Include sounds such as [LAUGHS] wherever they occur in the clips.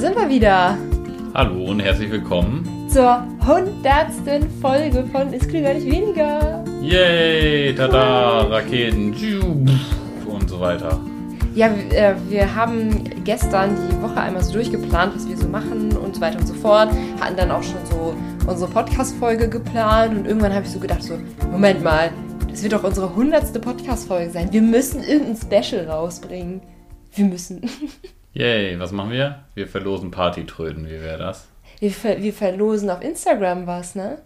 sind wir wieder. Hallo und herzlich willkommen zur hundertsten Folge von Es klingt gar nicht weniger. Yay, tada, Raketen und so weiter. Ja, äh, wir haben gestern die Woche einmal so durchgeplant, was wir so machen und so weiter und so fort. Hatten dann auch schon so unsere Podcast-Folge geplant und irgendwann habe ich so gedacht, so, Moment mal, das wird doch unsere hundertste Podcast-Folge sein. Wir müssen irgendein Special rausbringen. Wir müssen. [LAUGHS] Yay, was machen wir? Wir verlosen Partytröten, wie wäre das? Wir, ver wir verlosen auf Instagram was, ne?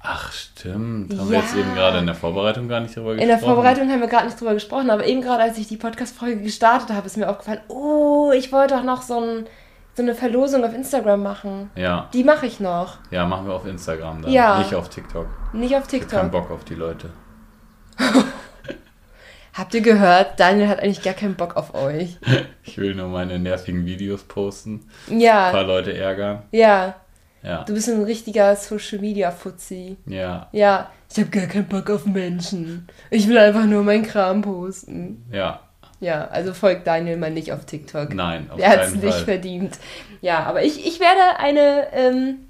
Ach, stimmt. Haben ja. wir jetzt eben gerade in der Vorbereitung gar nicht drüber gesprochen? In der Vorbereitung haben wir gerade nicht drüber gesprochen, aber eben gerade, als ich die Podcast-Folge gestartet habe, ist mir aufgefallen, oh, ich wollte doch noch so, ein, so eine Verlosung auf Instagram machen. Ja. Die mache ich noch. Ja, machen wir auf Instagram dann. Ja. Nicht auf TikTok. Nicht auf TikTok. Ich hab keinen Bock auf die Leute. [LAUGHS] Habt ihr gehört? Daniel hat eigentlich gar keinen Bock auf euch. [LAUGHS] Ich will nur meine nervigen Videos posten. Ja. Ein paar Leute ärgern. Ja. Ja. Du bist ein richtiger Social Media Fuzzi. Ja. Ja. Ich habe gar keinen Bock auf Menschen. Ich will einfach nur meinen Kram posten. Ja. Ja, also folgt Daniel mal nicht auf TikTok. Nein, auf Er hat es nicht verdient. Ja, aber ich, ich werde eine ähm,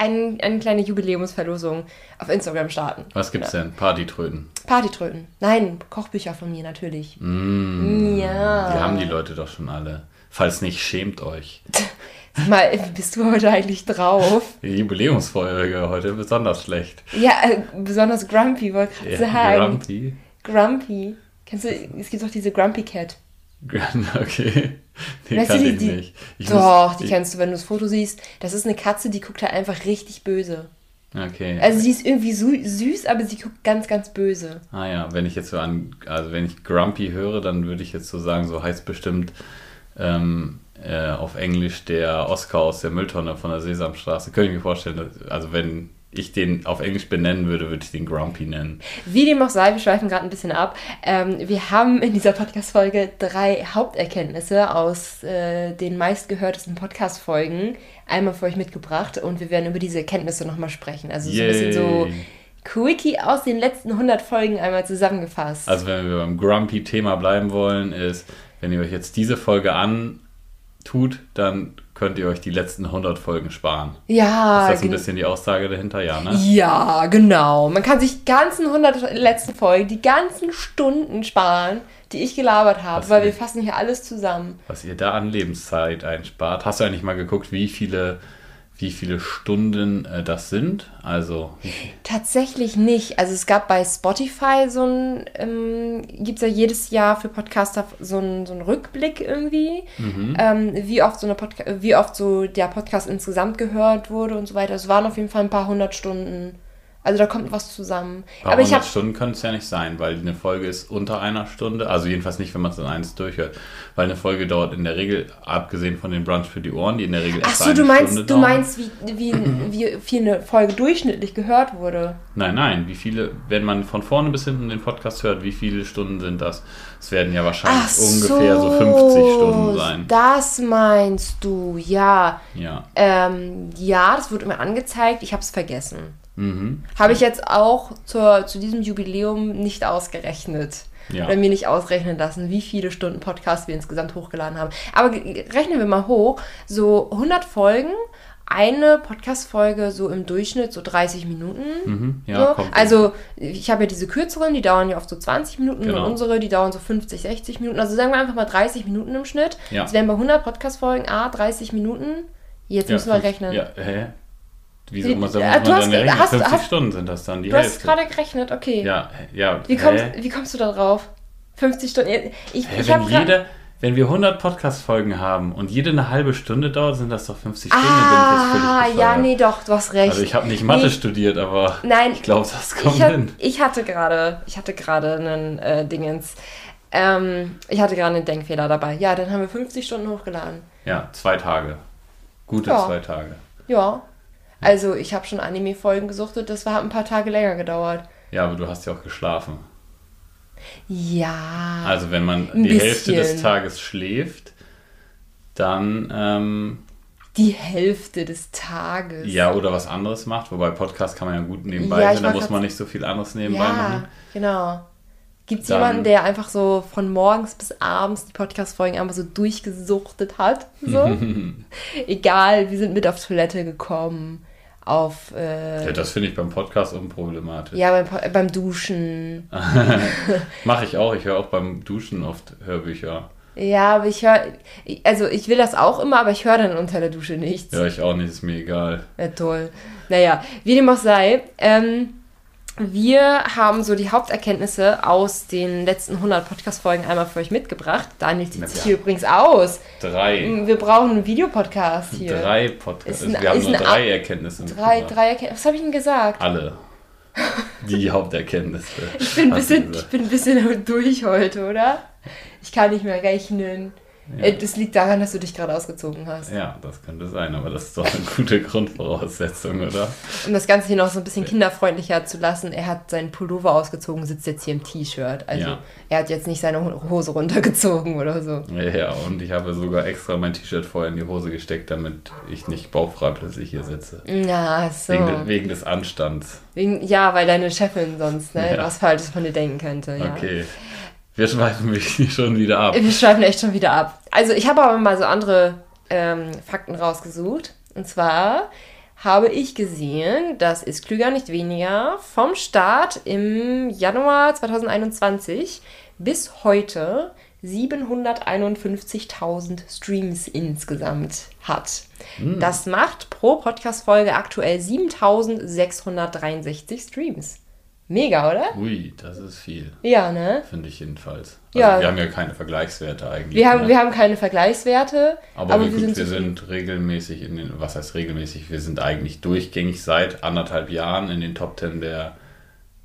ein, eine kleine Jubiläumsverlosung auf Instagram starten. Was gibt's ja. denn? Partytröten? Partytröten. Nein, Kochbücher von mir natürlich. Mm, ja. Die haben die Leute doch schon alle. Falls nicht, schämt euch. [LAUGHS] Mal, wie bist du heute eigentlich drauf? [LAUGHS] Die Jubiläumsfolge heute besonders schlecht. Ja, äh, besonders grumpy, wollte ich gerade ja, sagen. Grumpy? Grumpy. Kennst du, es gibt auch diese Grumpy Cat. [LAUGHS] Okay. Die weißt kann du, die, ich nicht. Ich doch, muss, die ich, kennst du, wenn du das Foto siehst. Das ist eine Katze, die guckt halt einfach richtig böse. Okay. Also sie ist irgendwie süß, aber sie guckt ganz, ganz böse. Ah ja, wenn ich jetzt so an, also wenn ich Grumpy höre, dann würde ich jetzt so sagen, so heißt bestimmt ähm, äh, auf Englisch der Oscar aus der Mülltonne von der Sesamstraße. Könnte ich mir vorstellen, also wenn ich den auf Englisch benennen würde, würde ich den Grumpy nennen. Wie dem auch sei, wir schweifen gerade ein bisschen ab. Ähm, wir haben in dieser Podcast-Folge drei Haupterkenntnisse aus äh, den meistgehörtesten Podcast-Folgen einmal für euch mitgebracht und wir werden über diese Erkenntnisse nochmal sprechen. Also so ein bisschen so Quickie aus den letzten 100 Folgen einmal zusammengefasst. Also wenn wir beim Grumpy-Thema bleiben wollen, ist, wenn ihr euch jetzt diese Folge antut, dann könnt ihr euch die letzten 100 Folgen sparen. Ja. Ist das ein bisschen die Aussage dahinter? Ja, ne? Ja, genau. Man kann sich die ganzen 100 letzten Folgen, die ganzen Stunden sparen, die ich gelabert habe, weil wir fassen hier alles zusammen. Was ihr da an Lebenszeit einspart. Hast du eigentlich mal geguckt, wie viele wie viele Stunden äh, das sind? Also tatsächlich nicht. Also es gab bei Spotify so ein, ähm, gibt es ja jedes Jahr für Podcaster so einen so Rückblick irgendwie, mhm. ähm, wie oft so eine Podca wie oft so der Podcast insgesamt gehört wurde und so weiter. Es waren auf jeden Fall ein paar hundert Stunden. Also da kommt was zusammen. Ein Aber ich habe Stunden können es ja nicht sein, weil eine Folge ist unter einer Stunde. Also jedenfalls nicht, wenn man es in eins durchhört. Weil eine Folge dauert in der Regel, abgesehen von den Brunch für die Ohren, die in der Regel Ach so, du meinst, Stunde du meinst, wie, wie, wie viel eine Folge durchschnittlich gehört wurde? Nein, nein. Wie viele, wenn man von vorne bis hinten den Podcast hört, wie viele Stunden sind das? Es werden ja wahrscheinlich Ach ungefähr so, so 50 Stunden sein. Das meinst du, ja. Ja. Ähm, ja, das wird immer angezeigt. Ich habe es vergessen. Mhm. Habe ich jetzt auch zur, zu diesem Jubiläum nicht ausgerechnet. Ja. Oder mir nicht ausrechnen lassen, wie viele Stunden Podcast wir insgesamt hochgeladen haben. Aber rechnen wir mal hoch. So 100 Folgen, eine Podcast-Folge so im Durchschnitt so 30 Minuten. Mhm, ja, so. Also ich habe ja diese kürzeren, die dauern ja oft so 20 Minuten genau. und unsere, die dauern so 50, 60 Minuten. Also sagen wir einfach mal 30 Minuten im Schnitt. Ja. Das wären bei 100 Podcast-Folgen, A, 30 Minuten. Jetzt ja, müssen wir rechnen. Ja, hä? Wieso muss, man dann rechnen? Hast, 50 hast, Stunden sind das dann, die du Hälfte. hast gerade gerechnet, okay. Ja, ja. Wie kommst, wie kommst du da drauf? 50 Stunden? Ich, hä, ich wenn, jede, wenn wir 100 Podcast-Folgen haben und jede eine halbe Stunde dauert, sind das doch 50 Stunden. Ah, ja, nee, doch, du hast recht. Also ich habe nicht Mathe nee, studiert, aber nein, ich glaube, das kommt ich hin. ich hatte gerade, ich hatte gerade einen äh, Dingens. Ähm, ich hatte gerade einen Denkfehler dabei. Ja, dann haben wir 50 Stunden hochgeladen. Ja, zwei Tage. Gute ja. zwei Tage. Ja, also ich habe schon Anime-Folgen gesuchtet, das war ein paar Tage länger gedauert. Ja, aber du hast ja auch geschlafen. Ja. Also wenn man die bisschen. Hälfte des Tages schläft, dann... Ähm, die Hälfte des Tages. Ja, oder was anderes macht. Wobei Podcast kann man ja gut nebenbei ja, hören, da muss man nicht so viel anderes nebenbei ja, machen. genau. Gibt es jemanden, der einfach so von morgens bis abends die Podcast-Folgen einfach so durchgesuchtet hat? So? [LAUGHS] Egal, wir sind mit auf Toilette gekommen, auf, äh, Ja, das finde ich beim Podcast unproblematisch. ja, beim, Po- beim Duschen. [LAUGHS] Mache ich auch. Ich höre auch beim Duschen oft Hörbücher. Ja, aber ich höre, also ich will das auch immer, aber ich höre dann unter der Dusche nichts. Ja, ich auch nicht, ist mir egal. Ja, toll. Naja, wie dem auch sei, ähm, wir haben so die Haupterkenntnisse aus den letzten 100 Podcast-Folgen einmal für euch mitgebracht. Daniel zieht sich hier übrigens aus. Drei. Wir brauchen einen Videopodcast hier. Drei Podcasts. Ein- Wir haben nur drei Erkenntnisse. Drei, drei Erkenntnisse. Was habe ich denn gesagt? Alle. [LAUGHS] Die Haupterkenntnisse. Ich bin, bisschen, ich bin ein bisschen [LAUGHS] durch heute, oder? Ich kann nicht mehr rechnen. Äh, Das liegt daran, dass du dich gerade ausgezogen hast. Ja, das könnte sein, aber das ist doch eine [LAUGHS] gute Grundvoraussetzung, oder? Um das Ganze hier noch so ein bisschen kinderfreundlicher zu lassen, er hat seinen Pullover ausgezogen, sitzt jetzt hier im T-Shirt. Also Ja. er hat jetzt nicht seine Ho- Hose runtergezogen oder so. Ja, und ich habe sogar extra mein T-Shirt vorher in die Hose gesteckt, damit ich nicht bauchfrei plötzlich hier sitze. Na, so. Wegen, de, wegen des Anstands. Wegen, ja, weil deine Chefin sonst ne, Ja. was Falsches von dir denken könnte. Ja. Okay. Wir schweifen mich [LAUGHS] schon wieder ab. Wir schweifen echt schon wieder ab. Also ich habe aber mal so andere ähm, Fakten rausgesucht. Und zwar habe ich gesehen, das ist klüger nicht weniger, vom Start im Januar 2021 bis heute 751.000 Streams insgesamt hat. Das macht pro Podcast-Folge aktuell 7.663 Streams. Mega, oder? Ui, das ist viel. Ja, ne? Finde ich jedenfalls. Ja. Also wir haben ja keine Vergleichswerte eigentlich. Wir haben, ne? wir haben keine Vergleichswerte, aber, aber, wir, gut, wir zufrieden. sind regelmäßig in den, was heißt regelmäßig? Wir sind eigentlich durchgängig seit anderthalb Jahren in den Top 10 der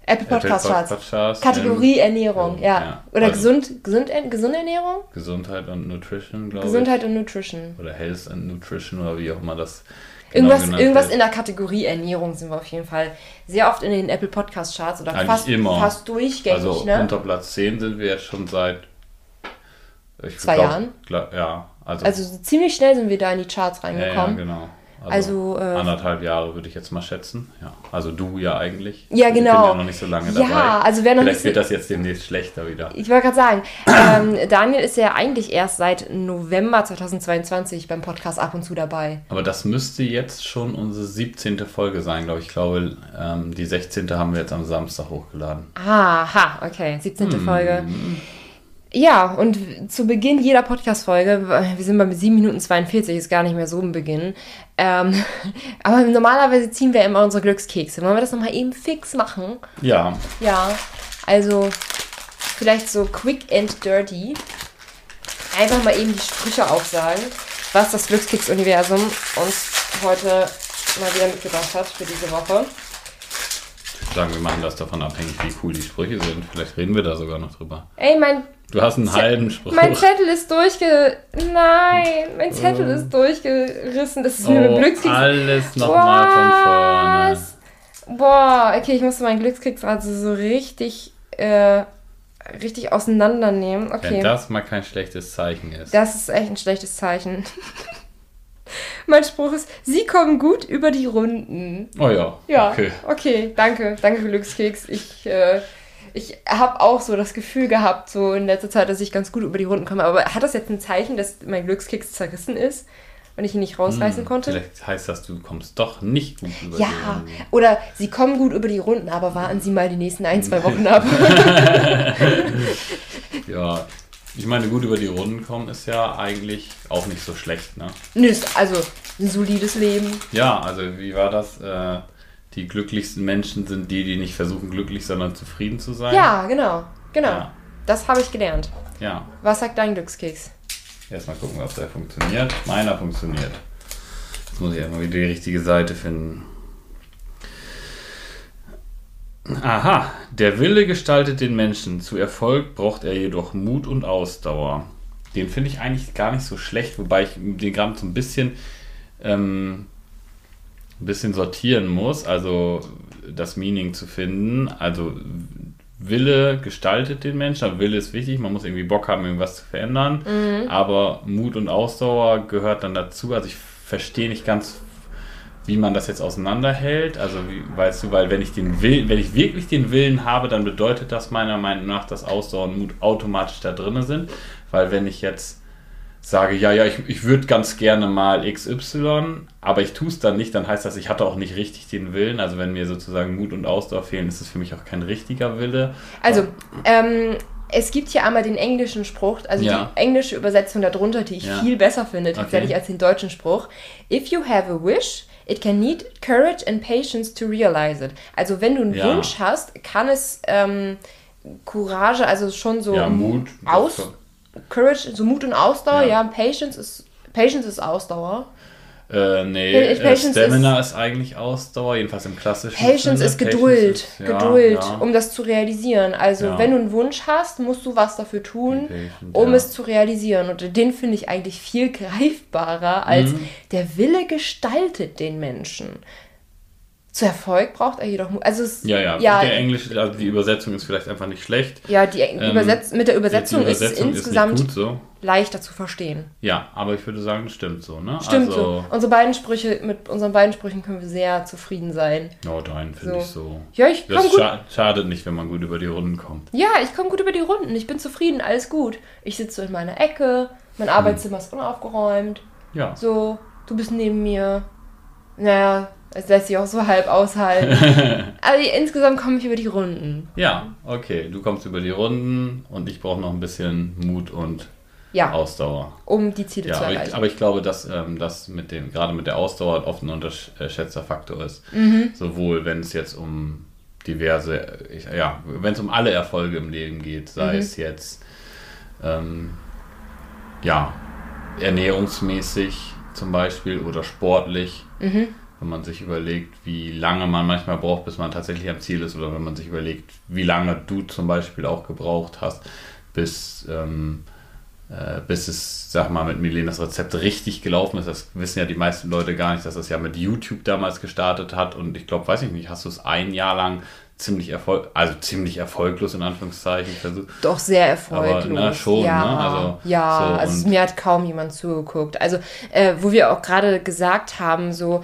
Apple Podcast Charts. Podcasts. Kategorie Ernährung, ja. ja. Oder Also- gesund, gesund, gesunde Ernährung? Gesundheit und Nutrition, glaube ich. Gesundheit und Nutrition. Oder Health and Nutrition oder wie auch immer das Irgendwas, genannt irgendwas in der Kategorie Ernährung sind wir auf jeden Fall sehr oft in den Apple Podcast Charts oder Eigentlich fast, immer. fast durchgängig, Also ne? unter Platz 10 sind wir jetzt schon seit Zwei glaub- Jahren? gla- ja, also, Also so ziemlich schnell sind wir da in die Charts ja, ja, reingekommen. genau. Also, äh, anderthalb Jahre würde ich jetzt mal schätzen. Ja, also du ja eigentlich. Ja, Ich bin genau. ja noch nicht so lange Ja, dabei. also wer noch Vielleicht nicht wird so- das jetzt demnächst schlechter wieder. Ich wollte gerade sagen, ähm, [COUGHS] Daniel ist ja eigentlich erst seit November 2022 beim Podcast ab und zu dabei. Aber das müsste jetzt schon unsere 17. Folge sein, glaube ich. Ich glaube, ähm, die 16. haben wir jetzt am Samstag hochgeladen. Aha, okay, 17. Hm. Folge. Ja, und zu Beginn jeder Podcast-Folge, wir sind bei 7 Minuten 42, ist gar nicht mehr so ein Beginn. Ähm, [LAUGHS] aber normalerweise ziehen wir immer unsere Glückskekse. Wollen wir das nochmal eben fix machen? Ja, Ja, also vielleicht so quick and dirty. Einfach mal eben die Sprüche aufsagen, was das Glückskeks-Universum uns heute mal wieder mitgebracht hat für diese Woche. Sagen, wir machen das davon abhängig, wie cool die Sprüche sind. Vielleicht reden wir da sogar noch drüber. Ey, mein Du hast einen halben Spruch. Mein Zettel ist durchge... Nein, mein Zettel ist durchgerissen. Das ist wie mit oh, Glückskeks. alles nochmal von vorne. Boah, okay, ich musste meinen Glückskeks also so richtig, äh, richtig auseinandernehmen. Wenn Okay, das mal kein schlechtes Zeichen ist. das ist echt ein schlechtes Zeichen. Mein Spruch ist, Sie kommen gut über die Runden. oh ja, Ja, okay. okay, danke, danke Glückskeks. Ich, äh, ich habe auch so das Gefühl gehabt, so in letzter Zeit, dass ich ganz gut über die Runden komme. Aber hat das jetzt ein Zeichen, dass mein Glückskeks zerrissen ist und ich ihn nicht rausreißen konnte? Hm, Vielleicht heißt das, du kommst doch nicht gut über Ja, die Runden. oder sie kommen gut über die Runden, aber warten Sie mal die nächsten ein, zwei [LAUGHS] Wochen ab. Ja, ich meine, gut über die Runden kommen ist ja eigentlich auch nicht so schlecht, ne? Nö, also ein solides Leben. Ja, also wie war das? Äh, die glücklichsten Menschen sind die, die nicht versuchen, glücklich, sondern zufrieden zu sein. Ja, genau, genau. Ja. Das habe ich gelernt. Ja, Was sagt dein Glückskeks? erstmal gucken, ob der funktioniert. Meiner funktioniert. Jetzt muss ich erstmal wieder die richtige Seite finden. Aha, der Wille gestaltet den Menschen. Zu Erfolg braucht er jedoch Mut und Ausdauer. Den finde ich eigentlich gar nicht so schlecht, wobei ich den gerade so ein bisschen, ähm, ein bisschen sortieren muss, also das Meaning zu finden. Also Wille gestaltet den Menschen, aber Wille ist wichtig, man muss irgendwie Bock haben, irgendwas zu verändern. Aber Mut und Ausdauer gehört dann dazu. Also ich verstehe nicht ganz, wie man das jetzt auseinanderhält. Also, wie, weißt du, weil wenn ich den Will, wenn ich wirklich den Willen habe, dann bedeutet das meiner Meinung nach, dass Ausdauer und Mut automatisch da drin sind. Weil wenn ich jetzt sage, ja, ja, ich, ich würde ganz gerne mal XY, aber ich tue es dann nicht, dann heißt das, ich hatte auch nicht richtig den Willen. Also wenn mir sozusagen Mut und Ausdauer fehlen, ist es für mich auch kein richtiger Wille. Also, ähm, es gibt hier einmal den englischen Spruch, also Ja. die englische Übersetzung darunter, die ich Ja. viel besser finde tatsächlich Okay. als den deutschen Spruch. If you have a wish, it can need courage and patience to realize it. Also wenn du einen Ja. Wunsch hast, kann es ähm, Courage, also schon so ja, Mut. aus, Courage, so Mut und Ausdauer, Ja. ja, Patience ist Patience ist Ausdauer. Äh, nee, äh, Patience Stamina ist, eigentlich Ausdauer, jedenfalls im klassischen Patience Sinne. ist Geduld, ist- ja, Geduld, ja. um das zu realisieren. Also Ja. wenn du einen Wunsch hast, musst du was dafür tun, patient, um es zu realisieren. Und den finde ich eigentlich viel [LAUGHS] greifbarer als Mhm. der Wille gestaltet den Menschen. Zu Erfolg braucht er jedoch Mut. Also es, Ja, ja, ja, der Englische, also die Übersetzung ist vielleicht einfach nicht schlecht. ja die Übersetz mit der Übersetzung, Übersetzung ist es insgesamt gut so. leichter zu verstehen. Ja, aber ich würde sagen, das stimmt so, ne? Stimmt also, so. Unsere beiden Sprüche, mit unseren beiden Sprüchen können wir sehr zufrieden sein. Oh, dein finde So. ich so. Ja, ich komme Das gut. scha schadet nicht, wenn man gut über die Runden kommt. Ja, ich komme gut über die Runden. Ich bin zufrieden, alles gut. Ich sitze so in meiner Ecke, mein Hm. Arbeitszimmer ist unaufgeräumt. Ja. So, du bist neben mir. Naja, es lässt sich auch so halb aushalten. [LAUGHS] Aber insgesamt komme ich über die Runden. Ja, okay. Du kommst über die Runden und ich brauche noch ein bisschen Mut und Ja, Ausdauer. um die Ziele Ja, zu aber erreichen. ich, aber ich glaube, dass ähm, das mit dem, gerade mit der Ausdauer oft ein unterschätzter Faktor ist. Mhm. Sowohl wenn es jetzt um diverse, ich, ja, wenn es um alle Erfolge im Leben geht, sei Mhm. es jetzt ähm, ja, ernährungsmäßig zum Beispiel oder sportlich, Mhm. Wenn man sich überlegt, wie lange man manchmal braucht, bis man tatsächlich am Ziel ist, oder wenn man sich überlegt, wie lange du zum Beispiel auch gebraucht hast, bis, ähm, äh, bis es, sag mal, mit Milenas Rezept richtig gelaufen ist. Das wissen ja die meisten Leute gar nicht, dass das ja mit YouTube damals gestartet hat. Und ich glaube, weiß ich nicht, hast du es ein Jahr lang ziemlich erfolg, also ziemlich erfolglos in Anführungszeichen versucht. Doch sehr erfolglos. Aber, na, schon, ja, ne? Also, ja, so, also mir hat kaum jemand zugeguckt. Also, äh, wo wir auch gerade gesagt haben, so,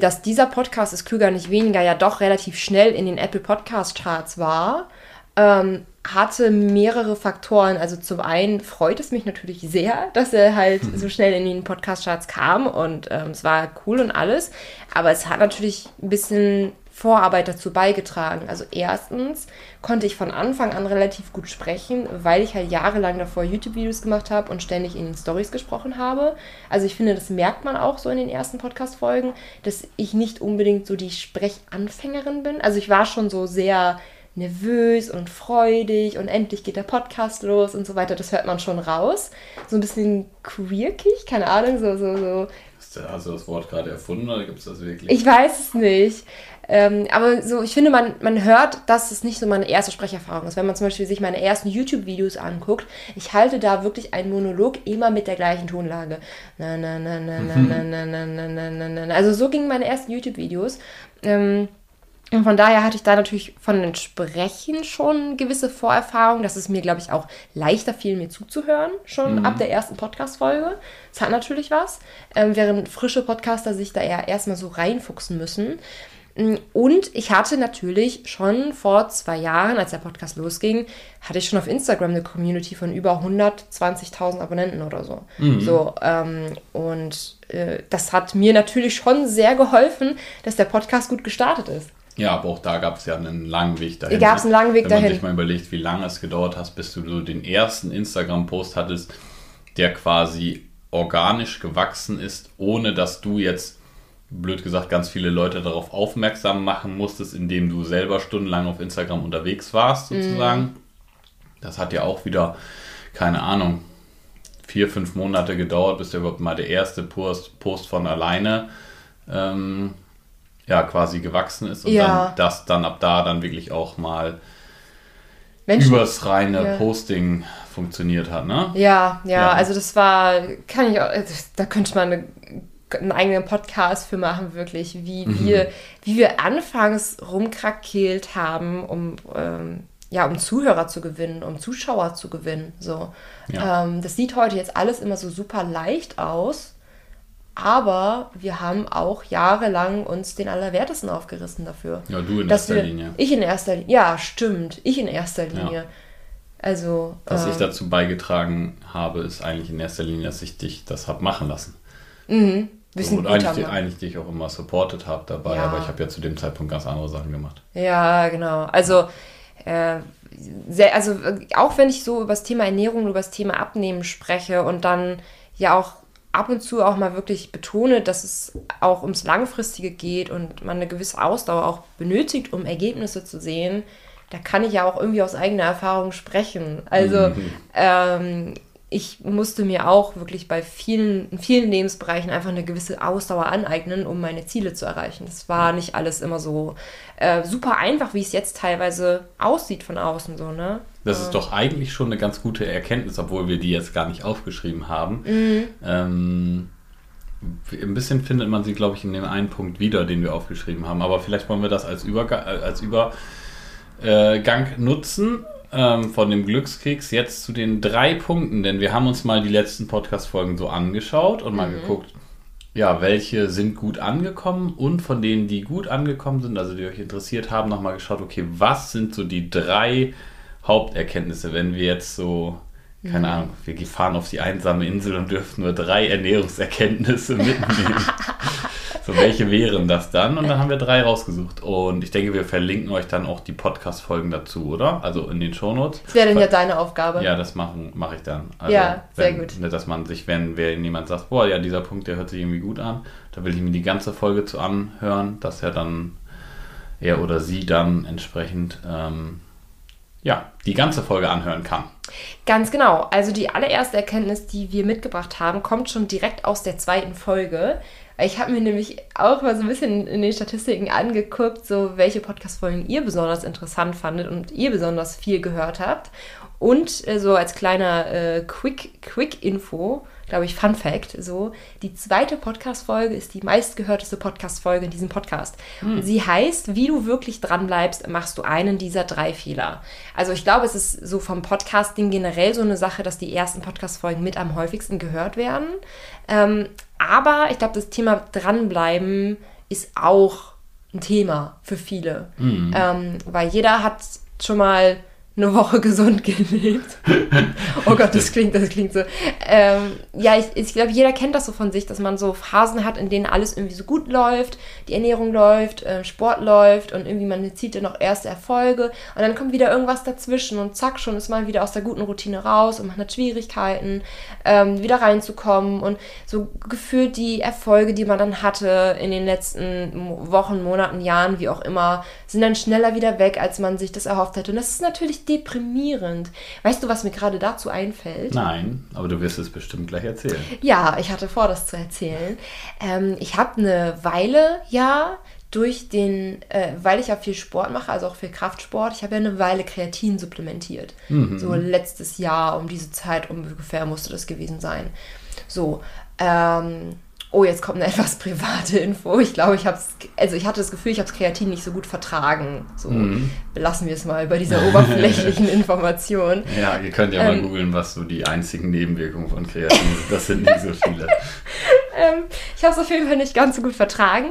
dass dieser Podcast ist klüger nicht weniger ja doch relativ schnell in den Apple Podcast Charts war, ähm, hatte mehrere Faktoren. Also zum einen freut es mich natürlich sehr, [LAUGHS] dass er halt so [LAUGHS] schnell in den Podcast Charts kam und ähm, es war cool und alles. Aber es hat natürlich ein bisschen Vorarbeit dazu beigetragen. Also erstens konnte ich von Anfang an relativ gut sprechen, weil ich halt jahrelang davor YouTube-Videos gemacht habe und ständig in den Stories gesprochen habe. Also ich finde, das merkt man auch so in den ersten Podcast-Folgen, dass ich nicht unbedingt so die Sprechanfängerin bin. Also ich war schon so sehr nervös und freudig und endlich geht der Podcast los und so weiter. Das hört man schon raus. So ein bisschen quirkig, keine Ahnung, so, so, so Hast du das Wort gerade erfunden oder gibt es das wirklich? ich weiß es nicht. Ähm, aber so, ich finde, man, man hört, dass es nicht so meine erste Sprecherfahrung ist. Wenn man zum Beispiel sich meine ersten YouTube-Videos anguckt, ich halte da wirklich einen Monolog immer mit der gleichen Tonlage. Na, na, na, na, na, na, na, na, na, na, na, na. Also so gingen meine ersten YouTube-Videos. Ähm, und von daher hatte ich da natürlich von den Sprechen schon gewisse Vorerfahrung, dass es mir, glaube ich, auch leichter fiel, mir zuzuhören, schon ab der ersten Podcast-Folge. Das hat natürlich was, ähm, während frische Podcaster sich da eher erstmal so reinfuchsen müssen. Mm, Und ich hatte natürlich schon vor zwei Jahren, als der Podcast losging, hatte ich schon auf Instagram eine Community von über 120.000 Abonnenten oder so. So ähm, und äh, das hat mir natürlich schon sehr geholfen, dass der Podcast gut gestartet ist. Ja, aber auch da gab es ja einen langen Weg dahin. Gab's einen langen Weg Wenn dahin. man sich mal überlegt, wie lange es gedauert hat, bis du so den ersten Instagram-Post hattest, der quasi organisch gewachsen ist, ohne dass du jetzt, blöd gesagt, ganz viele Leute darauf aufmerksam machen musstest, indem du selber stundenlang auf Instagram unterwegs warst, sozusagen. Mhm. Das hat ja auch wieder, keine Ahnung, vier, fünf Monate gedauert, bis der überhaupt mal der erste Post, Post von alleine ähm, ja, quasi gewachsen ist und Ja. dann das dann ab da dann wirklich auch mal Menschen, übers reine Ja. Posting funktioniert hat, ne? Ja, ja, Ja. also das war, kann ich auch, also da könnte man eine, einen eigenen Podcast für machen, wirklich, wie Mhm. wir, wie wir anfangs rumkrakeelt haben, um, ähm, ja, um Zuhörer zu gewinnen, um Zuschauer zu gewinnen. So. Ja. Ähm, das sieht heute jetzt alles immer so super leicht aus. Aber wir haben auch jahrelang uns den Allerwertesten aufgerissen dafür. Ja, du in erster wir, Linie. Ich in erster Linie. Ja, stimmt. Ich in erster Linie. Ja. Also. Was ich ähm, dazu beigetragen habe, ist eigentlich in erster Linie, dass ich dich das hab machen lassen. mhm. Bisschen und eigentlich, Mann. eigentlich dich auch immer supported habe dabei, Ja. aber ich habe ja zu dem Zeitpunkt ganz andere Sachen gemacht. Ja, genau. Also, äh, sehr, also auch wenn ich so über das Thema Ernährung, über das Thema Abnehmen spreche und dann ja auch ab und zu auch mal wirklich betone, dass es auch ums Langfristige geht und man eine gewisse Ausdauer auch benötigt, um Ergebnisse zu sehen, da kann ich ja auch irgendwie aus eigener Erfahrung sprechen. Also Mhm. [LAUGHS] ähm, ich musste mir auch wirklich bei vielen, in vielen Lebensbereichen einfach eine gewisse Ausdauer aneignen, um meine Ziele zu erreichen. Das war nicht alles immer so äh, super einfach, wie es jetzt teilweise aussieht von außen so, ne? Das ist doch eigentlich schon eine ganz gute Erkenntnis, obwohl wir die jetzt gar nicht aufgeschrieben haben. Mhm. Ähm, ein bisschen findet man sie, glaube ich, in dem einen Punkt wieder, den wir aufgeschrieben haben. Aber vielleicht wollen wir das als, Überga äh, als Übergang nutzen ähm, von dem Glückskeks jetzt zu den drei Punkten. Denn wir haben uns mal die letzten Podcast-Folgen so angeschaut und mal Mhm. geguckt, ja, welche sind gut angekommen und von denen, die gut angekommen sind, also die euch interessiert haben, nochmal geschaut, okay, was sind so die drei Haupterkenntnisse, wenn wir jetzt so, keine Mhm. Ahnung, wir fahren auf die einsame Insel und dürfen nur drei Ernährungserkenntnisse mitnehmen. [LAUGHS] so, welche wären das dann? Und dann haben wir drei rausgesucht. Und ich denke, wir verlinken euch dann auch die Podcast-Folgen dazu, oder? Also in den Shownotes. Das wäre dann ja deine Aufgabe. Ja, das machen mache ich dann. Also, Ja, sehr wenn, gut. ne, Dass man sich, wenn, wenn jemand sagt, boah, ja, dieser Punkt, der hört sich irgendwie gut an, da will ich mir die ganze Folge zu anhören, dass er dann, er oder sie dann entsprechend, ähm, ja, die ganze Folge anhören kann. Ganz genau. Also die allererste Erkenntnis, die wir mitgebracht haben, kommt schon direkt aus der zweiten Folge. Ich habe mir nämlich auch mal so ein bisschen in den Statistiken angeguckt, so welche Podcast-Folgen ihr besonders interessant fandet und ihr besonders viel gehört habt. Und äh, so als kleiner äh, Quick, Quick-Info, glaube ich, Fun Fact, so, die zweite Podcast-Folge ist die meistgehörteste Podcast-Folge in diesem Podcast. Und sie heißt, wie du wirklich dran bleibst, machst du einen dieser drei Fehler. Also ich glaube, es ist so vom Podcasting generell so eine Sache, dass die ersten Podcast-Folgen mit am häufigsten gehört werden. Ähm, aber ich glaube, das Thema dranbleiben ist auch ein Thema für viele. Ähm, weil jeder hat schon mal eine Woche [LAUGHS] gesund gelebt. oh Gott, das klingt, das klingt so. Ähm, ja, ich, ich glaube, jeder kennt das so von sich, dass man so Phasen hat, in denen alles irgendwie so gut läuft, die Ernährung läuft, äh, Sport läuft und irgendwie man zieht dann noch erste Erfolge und dann kommt wieder irgendwas dazwischen und zack, schon ist man wieder aus der guten Routine raus und man hat Schwierigkeiten, ähm, wieder reinzukommen und so gefühlt die Erfolge, die man dann hatte in den letzten Wochen, Monaten, Jahren, wie auch immer, sind dann schneller wieder weg, als man sich das erhofft hätte. Und das ist natürlich deprimierend. Weißt du, was mir gerade dazu einfällt? Nein, aber du wirst es bestimmt gleich erzählen. Ja, ich hatte vor, das zu erzählen. Ähm, ich habe eine Weile, ja, durch den, äh, weil ich ja viel Sport mache, also auch viel Kraftsport, ich habe ja eine Weile Kreatin supplementiert. So letztes Jahr, um diese Zeit ungefähr musste das gewesen sein. So, ähm, oh, jetzt kommt eine [LAUGHS] etwas private Info. Ich glaube, ich habe es, also ich hatte das Gefühl, ich habe das Kreatin nicht so gut vertragen. So, belassen wir es mal bei dieser [LAUGHS] oberflächlichen Information. Ja, ihr könnt ja mal Ähm. googeln, was so die einzigen Nebenwirkungen von Kreatin sind. Das sind nicht so viele. [LAUGHS] Ähm, ich habe es auf jeden Fall nicht ganz so gut vertragen,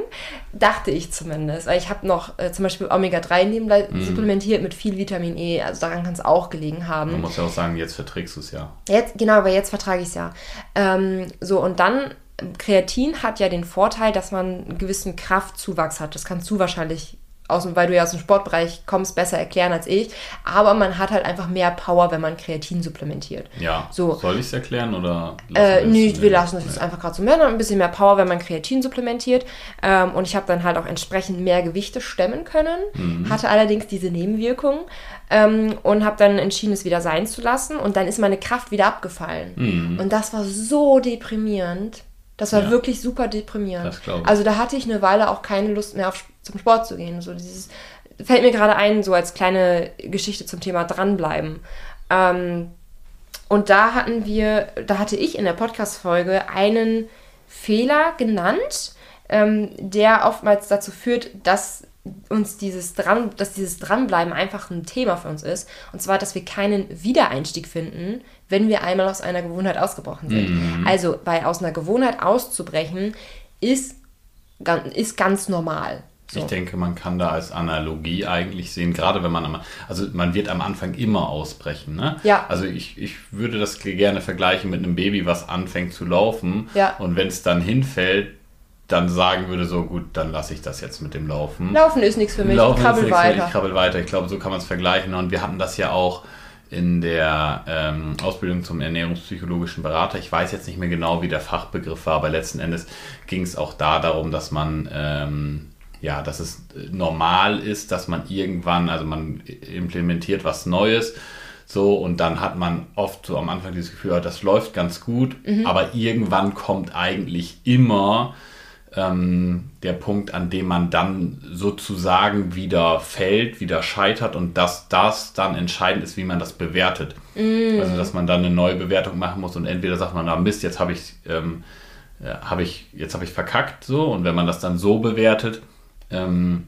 dachte ich zumindest. Weil ich habe noch äh, zum Beispiel Omega-3 nebenbei supplementiert mit viel Vitamin E, also daran kann es auch gelegen Man haben. muss ja auch sagen, jetzt verträgst du es ja. Jetzt, genau, weil jetzt vertrage ich es ja. Ähm, so, und dann, Kreatin hat ja den Vorteil, dass man einen gewissen Kraftzuwachs hat. Das kannst du wahrscheinlich, aus, weil du ja aus dem Sportbereich kommst, besser erklären als ich. Aber man hat halt einfach mehr Power, wenn man Kreatin supplementiert. Ja. So. Soll ich es erklären oder? Äh, wir nee, es? wir lassen das jetzt einfach gerade so. Wir haben ein bisschen mehr Power, wenn man Kreatin supplementiert. Ähm, und ich habe dann halt auch entsprechend mehr Gewichte stemmen können. Hatte allerdings diese Nebenwirkungen. Ähm, und habe dann entschieden, es wieder sein zu lassen. Und dann ist meine Kraft wieder abgefallen. Und das war so deprimierend. Das war Ja. wirklich super deprimierend. Also da hatte ich eine Weile auch keine Lust mehr auf, zum Sport zu gehen. So dieses fällt mir gerade ein, so als kleine Geschichte zum Thema dranbleiben. Ähm, und da hatten wir, da hatte ich in der Podcast-Folge einen Fehler genannt, ähm, der oftmals dazu führt, dass uns dieses dran, dass dieses Dranbleiben einfach ein Thema für uns ist. Und zwar, dass wir keinen Wiedereinstieg finden, wenn wir einmal aus einer Gewohnheit ausgebrochen sind. Mhm. Also, weil aus einer Gewohnheit auszubrechen ist, ist ganz normal. So. Ich denke, man kann da als Analogie eigentlich sehen, gerade wenn man am, also man wird am Anfang immer ausbrechen. Ne? Ja. Also ich, ich würde das gerne vergleichen mit einem Baby, was anfängt zu laufen. Ja. Und wenn es dann hinfällt, dann sagen würde, so gut, dann lasse ich das jetzt mit dem Laufen. Laufen ist nichts für mich, Laufen ich krabbel weiter. Ich krabbel weiter. Ich glaube, so kann man es vergleichen. Und wir hatten das ja auch in der ähm, Ausbildung zum ernährungspsychologischen Berater. Ich weiß jetzt nicht mehr genau, wie der Fachbegriff war, aber letzten Endes ging es auch da darum, dass man ähm, ja, dass es normal ist, dass man irgendwann, also man implementiert was Neues, so und dann hat man oft so am Anfang dieses Gefühl, das läuft ganz gut, mhm. aber irgendwann kommt eigentlich immer ähm, der Punkt, an dem man dann sozusagen wieder fällt, wieder scheitert und dass das dann entscheidend ist, wie man das bewertet. Mhm. Also dass man dann eine neue Bewertung machen muss und entweder sagt man, na Mist, jetzt habe ich, ähm, äh, hab ich, jetzt habe ich verkackt so und wenn man das dann so bewertet, ähm,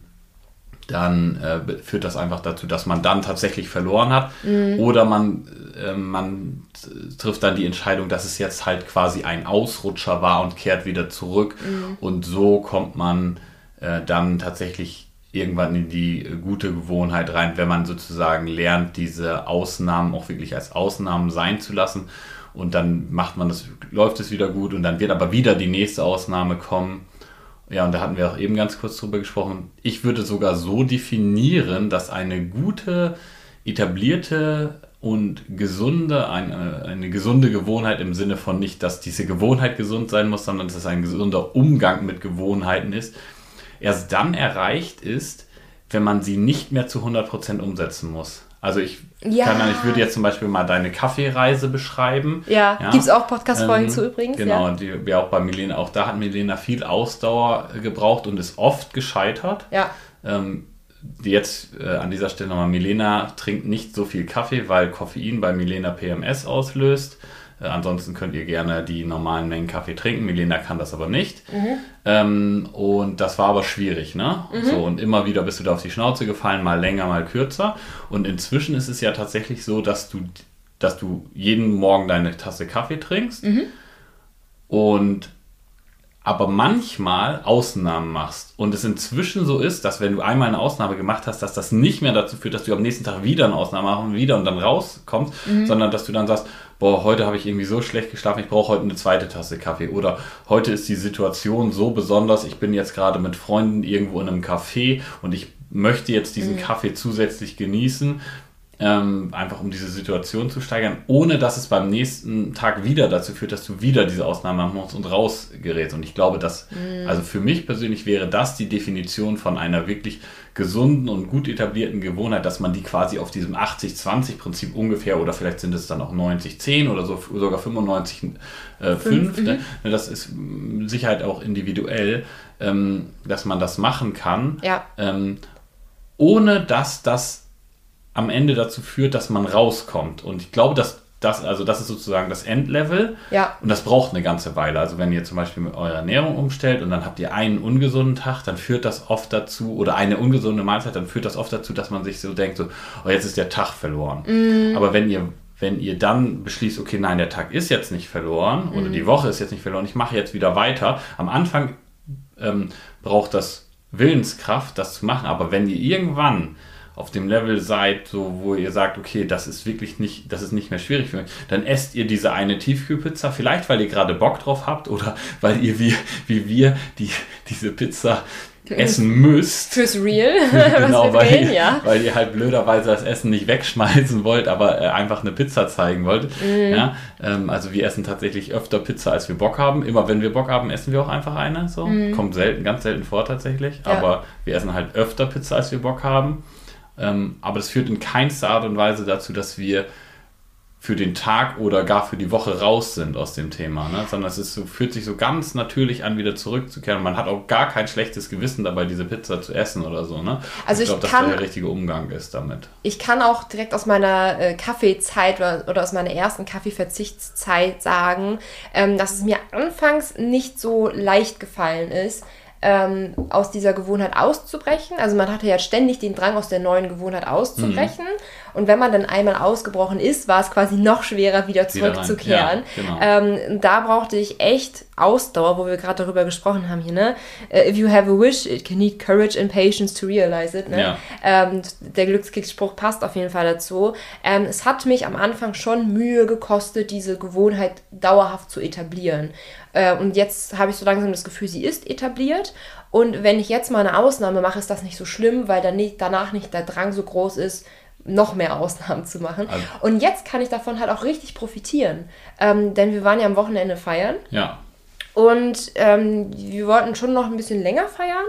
dann äh, führt das einfach dazu, dass man dann tatsächlich verloren hat. Mhm. Oder man, äh, man trifft dann die Entscheidung, dass es jetzt halt quasi ein Ausrutscher war und kehrt wieder zurück. Mhm. Und so kommt man äh, dann tatsächlich irgendwann in die gute Gewohnheit rein, wenn man sozusagen lernt, diese Ausnahmen auch wirklich als Ausnahmen sein zu lassen. Und dann macht man das, läuft es wieder gut und dann wird aber wieder die nächste Ausnahme kommen ja, und da hatten wir auch eben ganz kurz drüber gesprochen. Ich würde sogar so definieren, dass eine gute, etablierte und gesunde, eine, eine gesunde Gewohnheit im Sinne von nicht, dass diese Gewohnheit gesund sein muss, sondern dass es ein gesunder Umgang mit Gewohnheiten ist, erst dann erreicht ist, wenn man sie nicht mehr zu 100% umsetzen muss. Also ich ja. kann dann, ich würde jetzt zum Beispiel mal deine Kaffeereise beschreiben. Ja, ja. gibt es auch Podcast-Folgen ähm, zu übrigens. Genau, ja. die wir auch bei Milena, auch da hat Milena viel Ausdauer gebraucht und ist oft gescheitert. Ja. Ähm, jetzt äh, an dieser Stelle nochmal, Milena trinkt nicht so viel Kaffee, weil Koffein bei Milena PMS auslöst. Äh, ansonsten könnt ihr gerne die normalen Mengen Kaffee trinken. Milena kann das aber nicht. Mhm. Ähm, und das war aber schwierig, ne? Mhm. So, und immer wieder bist du da auf die Schnauze gefallen, mal länger, mal kürzer. Und inzwischen ist es ja tatsächlich so, dass du, dass du jeden Morgen deine Tasse Kaffee trinkst. Mhm. Und aber manchmal Ausnahmen machst und es inzwischen so ist, dass wenn du einmal eine Ausnahme gemacht hast, dass das nicht mehr dazu führt, dass du am nächsten Tag wieder eine Ausnahme machst und wieder und dann rauskommst, mhm. sondern dass du dann sagst, boah, heute habe ich irgendwie so schlecht geschlafen, ich brauche heute eine zweite Tasse Kaffee oder heute ist die Situation so besonders, ich bin jetzt gerade mit Freunden irgendwo in einem Café und ich möchte jetzt diesen mhm. Kaffee zusätzlich genießen ähm, einfach um diese Situation zu steigern, ohne dass es beim nächsten Tag wieder dazu führt, dass du wieder diese Ausnahme machst und rausgerätst. Und ich glaube, dass, mhm. also für mich persönlich wäre das die Definition von einer wirklich gesunden und gut etablierten Gewohnheit, dass man die quasi auf diesem 80-20-Prinzip ungefähr oder vielleicht sind es dann auch 90-10 oder so, sogar 95-5, äh, mhm. ne? das ist mit Sicherheit auch individuell, ähm, dass man das machen kann, ja. ähm, ohne dass das am Ende dazu führt, dass man rauskommt. Und ich glaube, dass das, also das ist sozusagen das Endlevel. Ja. Und das braucht eine ganze Weile. Also wenn ihr zum Beispiel mit eurer Ernährung umstellt und dann habt ihr einen ungesunden Tag, dann führt das oft dazu, oder eine ungesunde Mahlzeit, dann führt das oft dazu, dass man sich so denkt, so, oh, jetzt ist der Tag verloren. Mm. Aber wenn ihr, wenn ihr dann beschließt, okay, nein, der Tag ist jetzt nicht verloren mm. oder die Woche ist jetzt nicht verloren, ich mache jetzt wieder weiter. Am Anfang ähm, braucht das Willenskraft, das zu machen. Aber wenn ihr irgendwann auf dem Level seid, so wo ihr sagt, okay, das ist wirklich nicht, das ist nicht mehr schwierig für mich, dann esst ihr diese eine Tiefkühlpizza, vielleicht weil ihr gerade Bock drauf habt oder weil ihr wie, wie wir die, diese Pizza essen müsst. Fürs Real. [LAUGHS] genau, [LAUGHS] weil, gehen, ja. weil ihr halt blöderweise das Essen nicht wegschmeißen wollt, aber äh, einfach eine Pizza zeigen wollt. Mm. Ja, ähm, also wir essen tatsächlich öfter Pizza, als wir Bock haben. Immer wenn wir Bock haben, essen wir auch einfach eine. So. Mm. Kommt selten, ganz selten vor tatsächlich. Ja. Aber wir essen halt öfter Pizza, als wir Bock haben. Ähm, aber das führt in keinster Art und Weise dazu, dass wir für den Tag oder gar für die Woche raus sind aus dem Thema, ne? sondern es ist so, fühlt sich so ganz natürlich an, wieder zurückzukehren. Man hat auch gar kein schlechtes Gewissen dabei, diese Pizza zu essen oder so. Ne? Also ich, glaube, dass kann, der richtige Umgang ist damit. Ich kann auch direkt aus meiner äh, Kaffeezeit oder, oder, aus meiner ersten Kaffeeverzichtszeit sagen, ähm, dass es mir anfangs nicht so leicht gefallen ist, ähm, aus dieser Gewohnheit auszubrechen. Also man hatte ja ständig den Drang, aus der neuen Gewohnheit auszubrechen. Mhm. Und wenn man dann einmal ausgebrochen ist, war es quasi noch schwerer, wieder zurückzukehren. Ja, genau. ähm, da brauchte ich echt Ausdauer, wo wir gerade darüber gesprochen haben hier, ne? Uh, if you have a wish, it can need courage and patience to realize it. Ne? Ja. Ähm, der Glückskickspruch passt auf jeden Fall dazu. Ähm, es hat mich am Anfang schon Mühe gekostet, diese Gewohnheit dauerhaft zu etablieren. Äh, und jetzt habe ich so langsam das Gefühl, sie ist etabliert. Und wenn ich jetzt mal eine Ausnahme mache, ist das nicht so schlimm, weil dann nicht, danach nicht der Drang so groß ist, noch mehr Ausnahmen zu machen. Also, und jetzt kann ich davon halt auch richtig profitieren. Ähm, denn wir waren ja am Wochenende feiern. Ja. Und ähm, wir wollten schon noch ein bisschen länger feiern.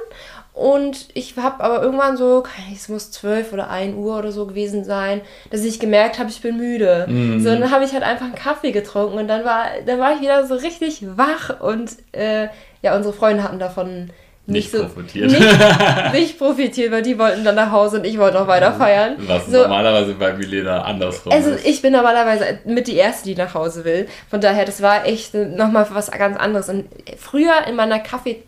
Und ich habe aber irgendwann so, es muss 12 oder 1 Uhr oder so gewesen sein, dass ich gemerkt habe, ich bin müde. Mhm. So, dann habe ich halt einfach einen Kaffee getrunken und dann war, dann war ich wieder so richtig wach und äh, ja, unsere Freunde hatten davon nicht, nicht so, profitiert. Nicht, [LAUGHS] nicht, profitiert, weil die wollten dann nach Hause und ich wollte noch weiter feiern. Was so, normalerweise bei Milena andersrum Also ist. ich bin normalerweise mit die Erste, die nach Hause will. Von daher, das war echt nochmal was ganz anderes. Und früher in meiner Kaffee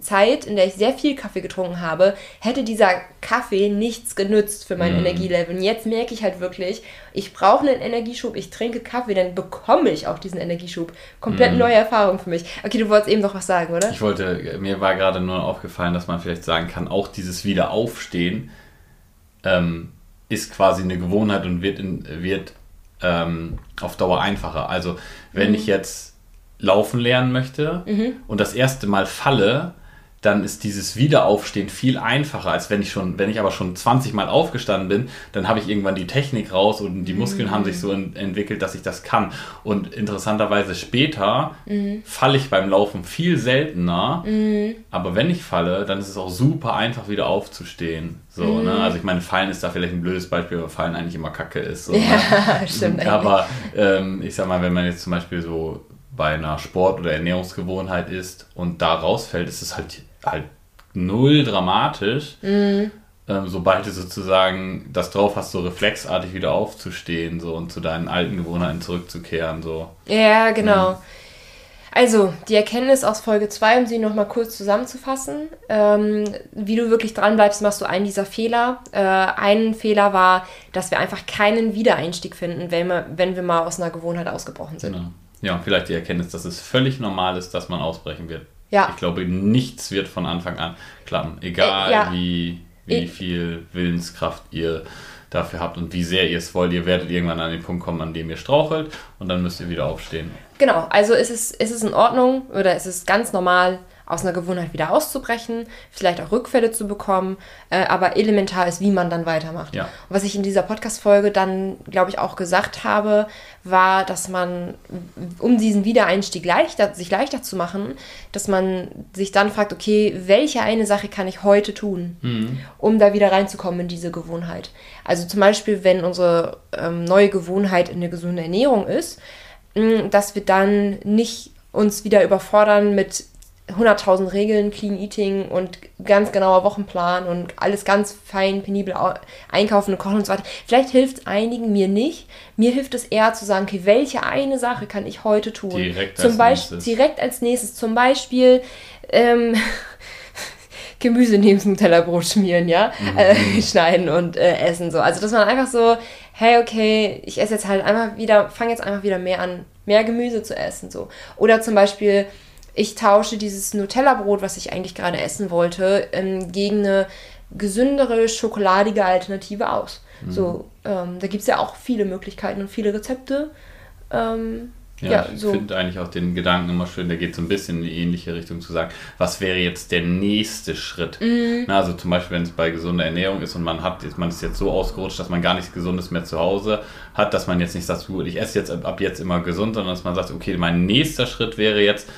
Zeit, in der ich sehr viel Kaffee getrunken habe, hätte dieser Kaffee nichts genützt für mein mm. Energielevel. Und jetzt merke ich halt wirklich, ich brauche einen Energieschub, ich trinke Kaffee, dann bekomme ich auch diesen Energieschub. Komplett mm. neue Erfahrung für mich. Okay, du wolltest eben noch was sagen, oder? Ich wollte, mir war gerade nur aufgefallen, dass man vielleicht sagen kann, auch dieses Wiederaufstehen ähm, ist quasi eine Gewohnheit und wird, in, wird ähm, auf Dauer einfacher. Also wenn mm. ich jetzt laufen lernen möchte mhm. und das erste Mal falle, dann ist dieses Wiederaufstehen viel einfacher, als wenn ich schon, wenn ich aber schon 20 Mal aufgestanden bin, dann habe ich irgendwann die Technik raus und die Muskeln mhm. haben sich so in, entwickelt, dass ich das kann. Und interessanterweise später mhm. falle ich beim Laufen viel seltener, mhm. aber wenn ich falle, dann ist es auch super einfach wieder aufzustehen. So, ne? Mhm. Also ich meine, Fallen ist da vielleicht ein blödes Beispiel, weil Fallen eigentlich immer Kacke ist. So, [LAUGHS] ja, ne? stimmt. Aber ähm, ich sag mal, wenn man jetzt zum Beispiel so bei einer Sport- oder Ernährungsgewohnheit ist und da rausfällt, ist es halt halt null dramatisch. Mhm. Ähm, sobald du sozusagen das drauf hast, so reflexartig wieder aufzustehen so und zu deinen alten Gewohnheiten zurückzukehren. So. Ja, genau. Mhm. Also, die Erkenntnis aus Folge 2, um sie nochmal kurz zusammenzufassen. Ähm, wie du wirklich dranbleibst, machst du einen dieser Fehler. Äh, ein Fehler war, dass wir einfach keinen Wiedereinstieg finden, wenn wir, wenn wir mal aus einer Gewohnheit ausgebrochen sind. Genau. Ja, vielleicht die Erkenntnis, dass es völlig normal ist, dass man ausbrechen wird. Ja. Ich glaube, nichts wird von Anfang an klappen. Egal, äh, ja. wie, wie viel Willenskraft ihr dafür habt und wie sehr ihr es wollt. Ihr werdet irgendwann an den Punkt kommen, an dem ihr strauchelt und dann müsst ihr wieder aufstehen. Genau, also ist es, ist es in Ordnung oder ist es ganz normal, aus einer Gewohnheit wieder auszubrechen, vielleicht auch Rückfälle zu bekommen, äh, aber elementar ist, wie man dann weitermacht. Ja. Und was ich in dieser Podcast-Folge dann, glaube ich, auch gesagt habe, war, dass man, um diesen Wiedereinstieg leichter, sich leichter zu machen, dass man sich dann fragt, okay, welche eine Sache kann ich heute tun, mhm. um da wieder reinzukommen in diese Gewohnheit. Also zum Beispiel, wenn unsere ähm, neue Gewohnheit eine gesunde Ernährung ist, dass wir dann nicht uns wieder überfordern mit 100.000 Regeln, Clean Eating und ganz genauer Wochenplan und alles ganz fein, penibel einkaufen und kochen und so weiter. Vielleicht hilft es einigen, mir nicht. Mir hilft es eher zu sagen, okay, welche eine Sache kann ich heute tun? Direkt Zum als Beispiel, nächstes. Direkt als nächstes. Zum Beispiel ähm, [LAUGHS] Gemüse neben dem Tellerbrot schmieren, ja? Mhm. Äh, [LAUGHS] schneiden und äh, essen so. Also, dass man einfach so, hey, okay, ich esse jetzt halt einfach wieder, fange jetzt einfach wieder mehr an, mehr Gemüse zu essen so. Oder zum Beispiel ich tausche dieses Nutella-Brot, was ich eigentlich gerade essen wollte, ähm, gegen eine gesündere, schokoladige Alternative aus. Mhm. So, ähm, da gibt es ja auch viele Möglichkeiten und viele Rezepte. Ähm, ja, ja, ich so. finde eigentlich auch den Gedanken immer schön, der geht so ein bisschen in die ähnliche Richtung zu sagen, was wäre jetzt der nächste Schritt? Mhm. Na, also zum Beispiel, wenn es bei gesunder Ernährung ist und man hat, man ist jetzt so ausgerutscht, dass man gar nichts Gesundes mehr zu Hause hat, dass man jetzt nicht sagt, gut, ich esse jetzt ab jetzt immer gesund, sondern dass man sagt, okay, mein nächster Schritt wäre jetzt,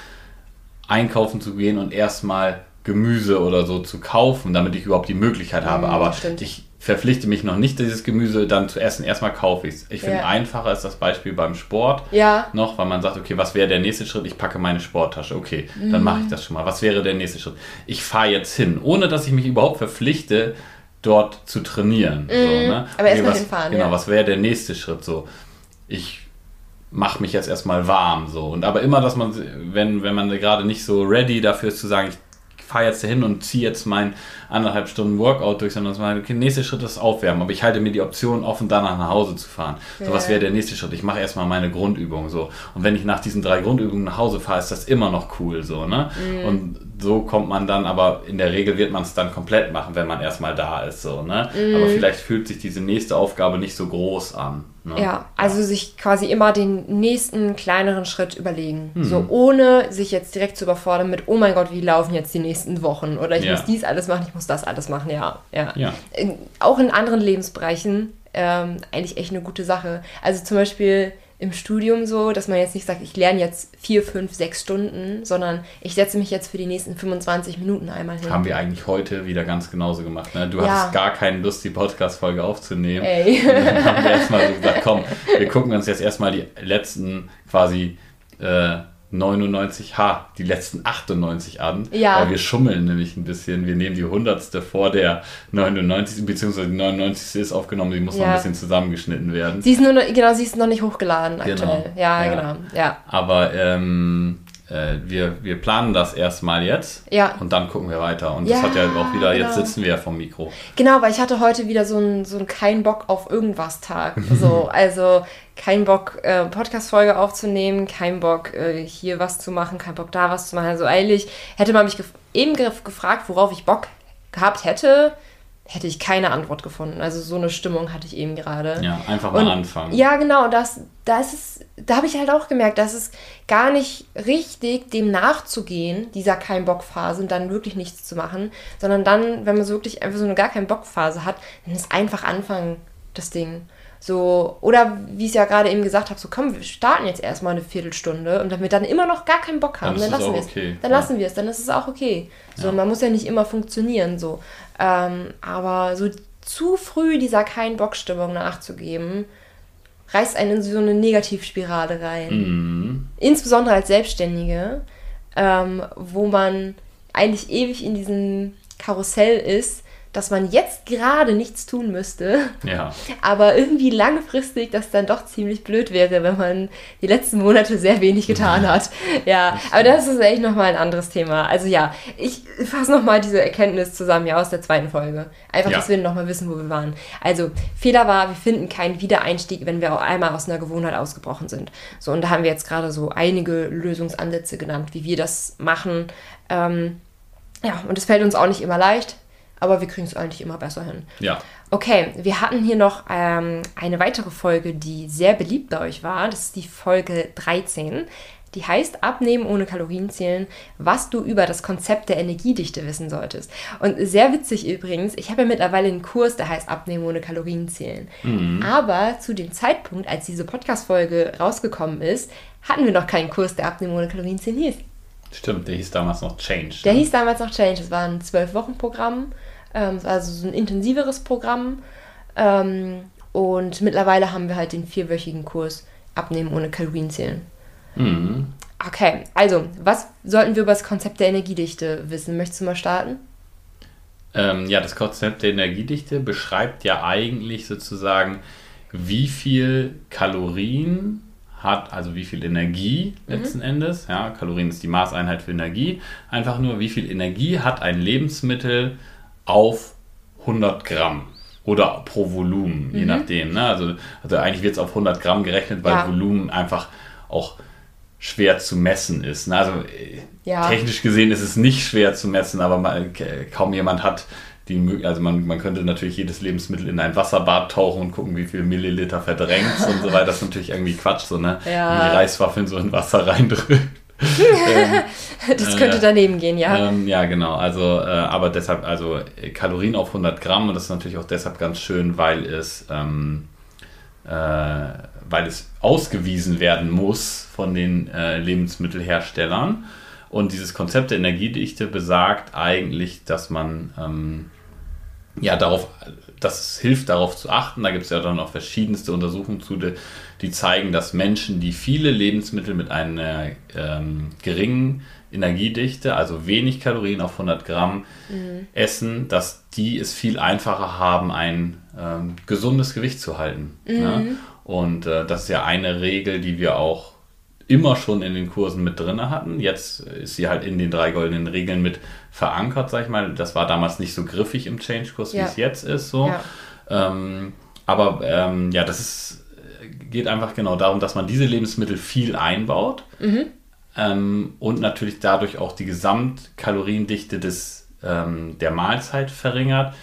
einkaufen zu gehen und erstmal Gemüse oder so zu kaufen, damit ich überhaupt die Möglichkeit habe. Mhm, Aber stimmt. ich verpflichte mich noch nicht, dieses Gemüse dann zu essen. Erstmal kaufe ich es. Ich finde, ja. einfacher ist das Beispiel beim Sport ja. noch, weil man sagt, okay, was wäre der nächste Schritt? Ich packe meine Sporttasche. Okay, mhm. dann mache ich das schon mal. Was wäre der nächste Schritt? Ich fahre jetzt hin, ohne dass ich mich überhaupt verpflichte, dort zu trainieren. Mhm. So, ne? Aber okay, erstmal hinfahren. Genau, ja. was wäre der nächste Schritt? So, ich mach mich jetzt erstmal warm so und aber immer dass man wenn wenn man gerade nicht so ready dafür ist zu sagen ich fahre jetzt dahin und ziehe jetzt mein anderthalb Stunden Workout durch, sondern okay, der nächste Schritt ist Aufwärmen, aber ich halte mir die Option offen, danach nach Hause zu fahren. So, ja. was wäre der nächste Schritt? Ich mache erstmal meine Grundübung so. Und wenn ich nach diesen drei Grundübungen nach Hause fahre, ist das immer noch cool so, ne? Mhm. Und so kommt man dann, aber in der Regel wird man es dann komplett machen, wenn man erstmal da ist, so, ne? Mhm. Aber vielleicht fühlt sich diese nächste Aufgabe nicht so groß an. Ne? Ja, also ja. sich quasi immer den nächsten kleineren Schritt überlegen. Mhm. So ohne sich jetzt direkt zu überfordern mit, oh mein Gott, wie laufen jetzt die nächsten Wochen? Oder ich ja. muss dies alles machen, ich muss das alles machen, ja. ja. ja. In, auch in anderen Lebensbereichen ähm, eigentlich echt eine gute Sache. Also zum Beispiel im Studium so, dass man jetzt nicht sagt, ich lerne jetzt vier, fünf, sechs Stunden, sondern ich setze mich jetzt für die nächsten 25 Minuten einmal hin. Haben wir eigentlich heute wieder ganz genauso gemacht. Ne? Du ja. hattest gar keine Lust, die Podcast-Folge aufzunehmen. Ey. Und dann haben wir erstmal so gesagt, komm, wir gucken uns jetzt erstmal die letzten quasi äh, 99, ha, die letzten 98 an. Ja. Weil wir schummeln nämlich ein bisschen. Wir nehmen die 100. vor der 99. beziehungsweise die 99. ist aufgenommen, die muss ja. noch ein bisschen zusammengeschnitten werden. Sie ist nur, genau, sie ist noch nicht hochgeladen genau. aktuell. Ja, ja, genau. Ja. Aber ähm, äh, wir, wir planen das erstmal jetzt ja. und dann gucken wir weiter. Und ja, das hat ja auch wieder, genau. jetzt sitzen wir ja vom Mikro. Genau, weil ich hatte heute wieder so einen so kein Bock auf irgendwas Tag. [LAUGHS] So, also kein Bock, äh, Podcast-Folge aufzunehmen, kein Bock, äh, hier was zu machen, kein Bock, da was zu machen. Also eigentlich hätte man mich gef eben gefragt, worauf ich Bock gehabt hätte hätte ich keine Antwort gefunden. Also so eine Stimmung hatte ich eben gerade. Ja, einfach mal und, anfangen. Ja, genau. Das, das ist, da habe ich halt auch gemerkt, dass es gar nicht richtig, dem nachzugehen, dieser kein Bock Phase und dann wirklich nichts zu machen, sondern dann, wenn man so wirklich einfach so eine gar kein Bock Phase hat, dann ist einfach anfangen das Ding. So, oder wie ich es ja gerade eben gesagt habe, so komm, wir starten jetzt erstmal eine Viertelstunde und wenn wir dann immer noch gar keinen Bock haben, dann, dann lassen wir es. Okay. Dann ja. lassen wir es, dann ist es auch okay. So, ja. man muss ja nicht immer funktionieren. So. Ähm, aber so zu früh dieser Kein-Bock-Stimmung nachzugeben, reißt einen in so eine Negativspirale rein. Mhm. Insbesondere als Selbstständige, ähm, wo man eigentlich ewig in diesem Karussell ist, dass man jetzt gerade nichts tun müsste. Ja. Aber irgendwie langfristig das dann doch ziemlich blöd wäre, wenn man die letzten Monate sehr wenig getan hat. [LAUGHS] Ja, aber das ist echt nochmal ein anderes Thema. Also ja, ich fasse nochmal diese Erkenntnis zusammen, ja, aus der zweiten Folge. Einfach, ja. dass wir nochmal wissen, wo wir waren. Also, Fehler war, wir finden keinen Wiedereinstieg, wenn wir auch einmal aus einer Gewohnheit ausgebrochen sind. So, und da haben wir jetzt gerade so einige Lösungsansätze genannt, wie wir das machen. Ähm, ja, und es fällt uns auch nicht immer leicht aber wir kriegen es eigentlich immer besser hin. Ja. Okay, wir hatten hier noch ähm, eine weitere Folge, die sehr beliebt bei euch war. Das ist die Folge 13. Die heißt Abnehmen ohne Kalorien zählen, was du über das Konzept der Energiedichte wissen solltest. Und sehr witzig übrigens, ich habe ja mittlerweile einen Kurs, der heißt Abnehmen ohne Kalorien zählen. Mhm. Aber zu dem Zeitpunkt, als diese Podcast-Folge rausgekommen ist, hatten wir noch keinen Kurs, der Abnehmen ohne Kalorien zählen hieß. Stimmt, der hieß damals noch Change. Der ne? hieß damals noch Change. Das war ein Zwölf-Wochen-Programm ähm, also so ein intensiveres Programm. Ähm, und mittlerweile haben wir halt den vierwöchigen Kurs Abnehmen ohne Kalorien zählen. Mhm. Okay, also, was sollten wir über das Konzept der Energiedichte wissen? Möchtest du mal starten? Ähm, ja, das Konzept der Energiedichte beschreibt ja eigentlich sozusagen, wie viel Kalorien hat, also wie viel Energie mhm. letzten mhm. Endes, ja, Kalorien ist die Maßeinheit für Energie, einfach nur, wie viel Energie hat ein Lebensmittel auf 100 Gramm oder pro Volumen, je mhm. nachdem. Ne? Also, also eigentlich wird es auf 100 Gramm gerechnet, weil ja. Volumen einfach auch schwer zu messen ist. Ne? Also ja. technisch gesehen ist es nicht schwer zu messen, aber man, kaum jemand hat die also man, man könnte natürlich jedes Lebensmittel in ein Wasserbad tauchen und gucken, wie viel Milliliter verdrängt und so weiter. Das ist natürlich irgendwie Quatsch, so ne? Ja. Die Reiswaffeln so in Wasser reindrückt. Ähm, das könnte äh, daneben gehen, ja. Ähm, ja, genau. Also, äh, aber deshalb, also Kalorien auf 100 Gramm und das ist natürlich auch deshalb ganz schön, weil es, ähm, äh, weil es ausgewiesen werden muss von den äh, Lebensmittelherstellern. Und dieses Konzept der Energiedichte besagt eigentlich, dass man ähm, ja darauf, dass es hilft, darauf zu achten. Da gibt es ja dann auch verschiedenste Untersuchungen zu, die zeigen, dass Menschen, die viele Lebensmittel mit einer ähm, geringen Energiedichte, also wenig Kalorien auf 100 Gramm mhm. essen, dass die es viel einfacher haben, ein ähm, gesundes Gewicht zu halten. Mhm. Ne? Und äh, das ist ja eine Regel, die wir auch immer schon in den Kursen mit drin hatten. Jetzt ist sie halt in den drei goldenen Regeln mit verankert, sag ich mal. Das war damals nicht so griffig im Change-Kurs, ja. wie es jetzt ist. So. Ja. Ähm, aber ähm, ja, das ist, geht einfach genau darum, dass man diese Lebensmittel viel einbaut mhm. ähm, und natürlich dadurch auch die Gesamtkaloriendichte des, ähm, der Mahlzeit verringert.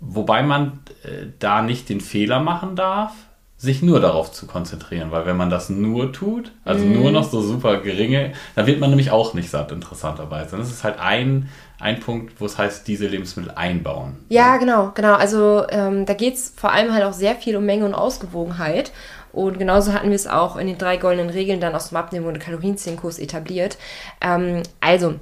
Wobei man äh, da nicht den Fehler machen darf, sich nur darauf zu konzentrieren, weil wenn man das nur tut, also mm. nur noch so super geringe, dann wird man nämlich auch nicht satt, interessanterweise. das ist halt ein, ein Punkt, wo es heißt, diese Lebensmittel einbauen. Ja, genau, genau. Also ähm, da geht es vor allem halt auch sehr viel um Menge und Ausgewogenheit. Und genauso hatten wir es auch in den drei goldenen Regeln dann aus dem Abnehmen- und Kalorienzählenkurs etabliert. Ähm, also,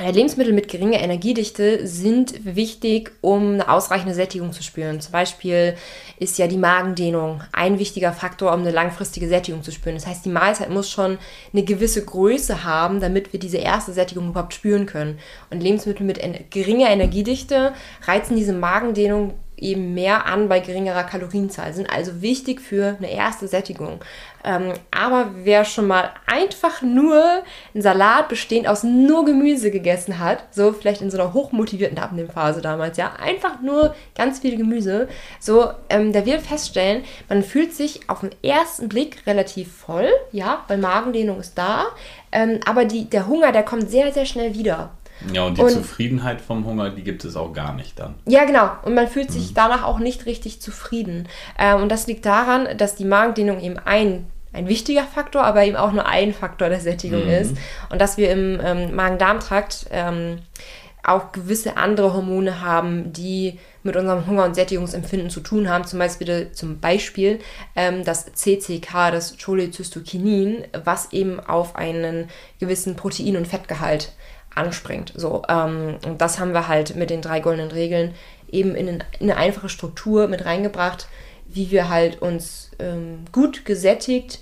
Lebensmittel mit geringer Energiedichte sind wichtig, um eine ausreichende Sättigung zu spüren. Zum Beispiel ist ja die Magendehnung ein wichtiger Faktor, um eine langfristige Sättigung zu spüren. Das heißt, die Mahlzeit muss schon eine gewisse Größe haben, damit wir diese erste Sättigung überhaupt spüren können. Und Lebensmittel mit geringer Energiedichte reizen diese Magendehnung eben mehr an bei geringerer Kalorienzahl, sind also wichtig für eine erste Sättigung. Ähm, aber wer schon mal einfach nur einen Salat bestehend aus nur Gemüse gegessen hat, so vielleicht in so einer hochmotivierten Abnehmphase damals, ja, einfach nur ganz viel Gemüse, so, ähm, der wird feststellen, man fühlt sich auf den ersten Blick relativ voll, ja, weil Magendehnung ist da, ähm, aber die, der Hunger, der kommt sehr, sehr schnell wieder. Ja, und die und, Zufriedenheit vom Hunger, die gibt es auch gar nicht dann. Ja, genau. Und man fühlt sich mhm. danach auch nicht richtig zufrieden. Ähm, und das liegt daran, dass die Magendehnung eben ein, ein wichtiger Faktor, aber eben auch nur ein Faktor der Sättigung mhm. ist. Und dass wir im ähm, Magen-Darm-Trakt ähm, auch gewisse andere Hormone haben, die mit unserem Hunger- und Sättigungsempfinden zu tun haben. Zum Beispiel, zum Beispiel ähm, das CCK, das Cholecystokinin, was eben auf einen gewissen Protein- und Fettgehalt anspringt. So, ähm, und das haben wir halt mit den drei goldenen Regeln eben in, in eine einfache Struktur mit reingebracht, wie wir halt uns ähm, gut gesättigt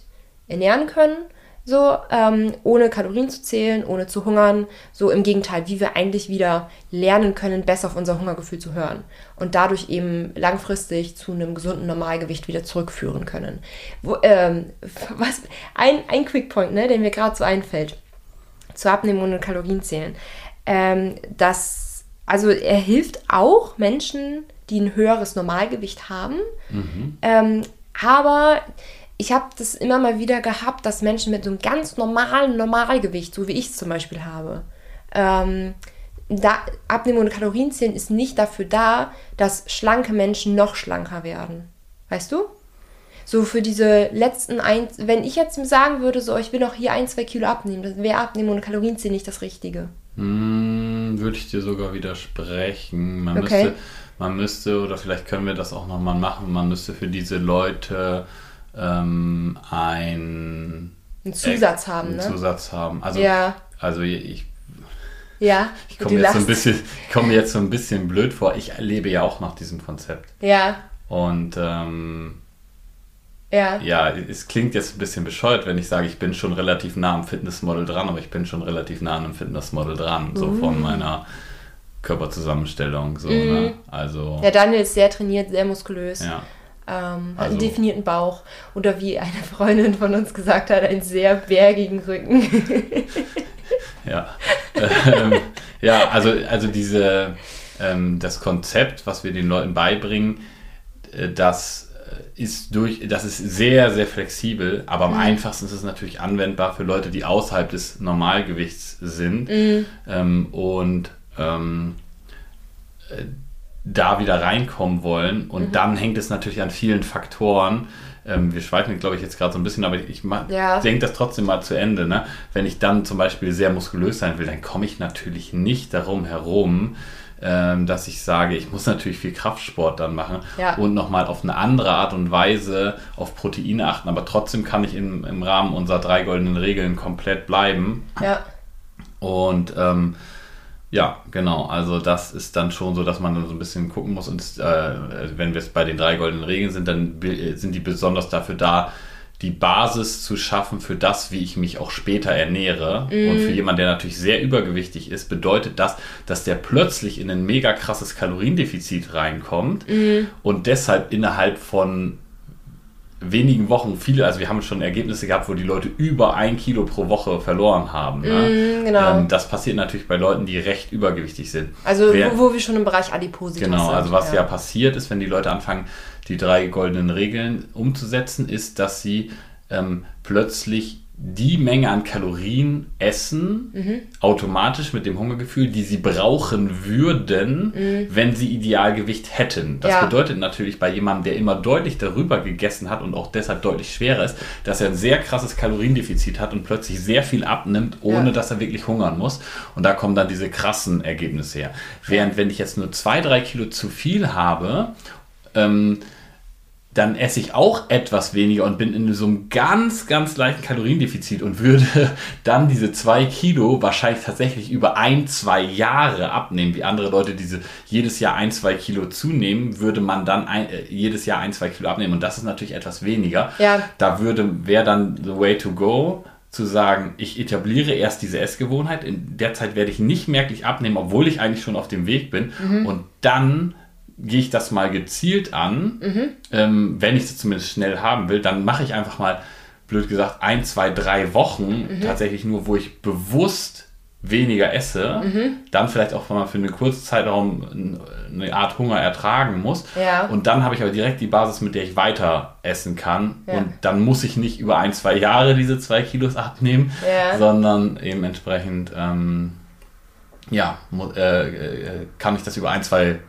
ernähren können, so ähm, ohne Kalorien zu zählen, ohne zu hungern, so im Gegenteil, wie wir eigentlich wieder lernen können, besser auf unser Hungergefühl zu hören und dadurch eben langfristig zu einem gesunden Normalgewicht wieder zurückführen können. Wo, ähm, [LAUGHS] was ein, ein Quickpoint, ne, der mir gerade so einfällt zu abnehmen ohne Kalorien zählen. Ähm, das, also er hilft auch Menschen, die ein höheres Normalgewicht haben. Mhm. Ähm, aber ich habe das immer mal wieder gehabt, dass Menschen mit so einem ganz normalen Normalgewicht, so wie ich es zum Beispiel habe, ähm, da, Abnehmen ohne Kalorien zählen ist nicht dafür da, dass schlanke Menschen noch schlanker werden. Weißt du? So für diese letzten ein, wenn ich jetzt sagen würde, so ich will noch hier ein, zwei Kilo abnehmen, das wäre Abnehmen ohne Kalorienziel nicht das Richtige. Hm, würde ich dir sogar widersprechen. Man, okay. müsste, man müsste, oder vielleicht können wir das auch nochmal machen, man müsste für diese Leute ähm, ein einen Zusatz haben, einen ne? Zusatz haben. Also, ja. also ich ja, ich komme jetzt, so ein bisschen, komm mir jetzt so ein bisschen blöd vor. Ich lebe ja auch nach diesem Konzept. Ja. Und ähm, ja. Ja, es klingt jetzt ein bisschen bescheuert, wenn ich sage, ich bin schon relativ nah am Fitnessmodel dran, aber ich bin schon relativ nah an einem Fitnessmodel dran, so uh. von meiner Körperzusammenstellung. So, mm. ne? also, ja, Daniel ist sehr trainiert, sehr muskulös. Ja. Ähm, hat also, einen definierten Bauch oder wie eine Freundin von uns gesagt hat, einen sehr bergigen Rücken. [LAUGHS] ja. ähm, ja, also, also diese, ähm, das Konzept, was wir den Leuten beibringen, äh, das ist durch, das ist sehr, sehr flexibel, aber am mhm. einfachsten ist es natürlich anwendbar für Leute, die außerhalb des Normalgewichts sind mhm. ähm, und ähm, äh, da wieder reinkommen wollen. Und mhm. dann hängt es natürlich an vielen Faktoren. Ähm, wir schweifen, glaube ich, jetzt gerade so ein bisschen, aber ich ja. denke das trotzdem mal zu Ende. Ne? Wenn ich dann zum Beispiel sehr muskulös sein will, dann komme ich natürlich nicht darum herum, ähm, dass ich sage, ich muss natürlich viel Kraftsport dann machen ja. und nochmal auf eine andere Art und Weise auf Proteine achten, aber trotzdem kann ich im, im Rahmen unserer drei goldenen Regeln komplett bleiben. Ja. Und ähm, ja, genau. Also das ist dann schon so, dass man dann so ein bisschen gucken muss. Und äh, wenn wir jetzt bei den drei goldenen Regeln sind, dann sind die besonders dafür da, die Basis zu schaffen für das, wie ich mich auch später ernähre. Mm. Und für jemanden, der natürlich sehr übergewichtig ist, bedeutet das, dass der plötzlich in ein mega krasses Kaloriendefizit reinkommt mm. und deshalb innerhalb von wenigen Wochen viele, also wir haben schon Ergebnisse gehabt, wo die Leute über ein Kilo pro Woche verloren haben. Ne? Mm, genau. Ähm, das passiert natürlich bei Leuten, die recht übergewichtig sind. Also Wer- wo, wo wir schon im Bereich Adipositas Genau, sind. also was ja. passiert ist, wenn die Leute anfangen, die drei goldenen Regeln umzusetzen, ist, dass sie ähm, plötzlich die Menge an Kalorien essen, Mhm. automatisch mit dem Hungergefühl, die sie brauchen würden, wenn sie Idealgewicht hätten. Das Mhm. Ja. bedeutet natürlich bei jemandem, der immer deutlich darüber gegessen hat und auch deshalb deutlich schwerer ist, dass er ein sehr krasses Kaloriendefizit hat und plötzlich sehr viel abnimmt, ohne Ja. dass er wirklich hungern muss. Und da kommen dann diese krassen Ergebnisse her. Während wenn ich jetzt nur zwei, drei Kilo zu viel habe, ähm, dann esse ich auch etwas weniger und bin in so einem ganz, ganz leichten Kaloriendefizit und würde [LAUGHS] dann diese zwei Kilo wahrscheinlich tatsächlich über ein, zwei Jahre abnehmen. Wie andere Leute diese jedes Jahr ein, zwei Kilo zunehmen, würde man dann ein, äh, jedes Jahr ein, zwei Kilo abnehmen. Und das ist natürlich etwas weniger. Ja. Da würde, wäre dann the way to go, zu sagen, ich etabliere erst diese Essgewohnheit. In der Zeit werde ich nicht merklich abnehmen, obwohl ich eigentlich schon auf dem Weg bin. Und dann gehe ich das mal gezielt an, ähm, wenn ich es zumindest schnell haben will, dann mache ich einfach mal, blöd gesagt, ein, zwei, drei Wochen tatsächlich nur, wo ich bewusst weniger esse, dann vielleicht auch mal für eine kurze Zeitraum eine Art Hunger ertragen muss. Ja. Und dann habe ich aber direkt die Basis, mit der ich weiter essen kann. Ja. Und dann muss ich nicht über ein, zwei Jahre diese zwei Kilos abnehmen, Ja. sondern eben entsprechend, ähm, ja, äh, äh, kann ich das über ein, zwei,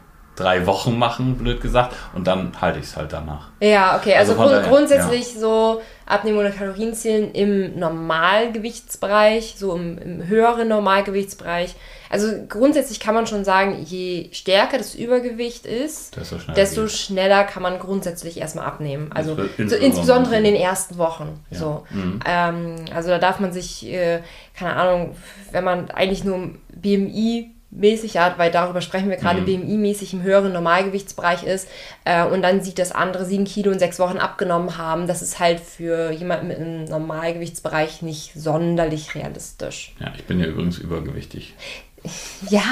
drei Wochen machen, blöd gesagt. Und dann halte ich es halt danach. Ja, okay, also, Also grund grundsätzlich so Abnehmen oder Kalorienzählen im Normalgewichtsbereich, so im, im höheren Normalgewichtsbereich. Also grundsätzlich kann man schon sagen, je stärker das Übergewicht ist, Desto schneller desto schneller kann man grundsätzlich erstmal abnehmen. Also so insbesondere- insbesondere in den ersten Wochen. Ja. So. Mhm. Ähm, also da darf man sich, äh, keine Ahnung, wenn man eigentlich nur BMI mäßig hat, weil darüber sprechen wir gerade, Mhm. BMI-mäßig im höheren Normalgewichtsbereich ist äh, und dann sieht, dass andere sieben Kilo in sechs Wochen abgenommen haben, das ist halt für jemanden mit einem Normalgewichtsbereich nicht sonderlich realistisch. Ja, ich bin ja übrigens übergewichtig. [LAUGHS] Ja,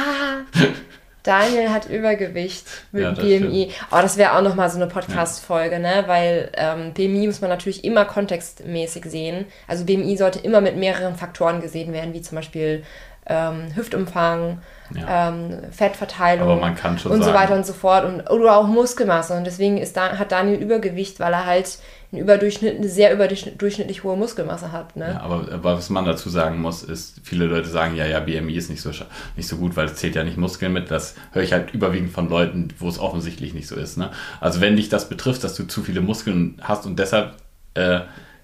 Daniel hat Übergewicht mit Ja, BMI. Aber das wäre auch nochmal so eine Podcast-Folge, ne? Weil ähm, BMI muss man natürlich immer kontextmäßig sehen. Also BMI sollte immer mit mehreren Faktoren gesehen werden, wie zum Beispiel ähm, Hüftumfang, Ja. ähm, Fettverteilung und so sagen- weiter und so fort. Und, oder auch Muskelmasse. Und deswegen ist da, hat Daniel Übergewicht, weil er halt eine, überdurchschnitt, eine sehr überdurchschnittlich hohe Muskelmasse hat. Ne? Ja, aber, aber was man dazu sagen muss, ist, viele Leute sagen, ja, ja, BMI ist nicht so, nicht so gut, weil es zählt ja nicht Muskeln mit. Das höre ich halt überwiegend von Leuten, wo es offensichtlich nicht so ist. Ne? Also wenn dich das betrifft, dass du zu viele Muskeln hast und deshalb äh,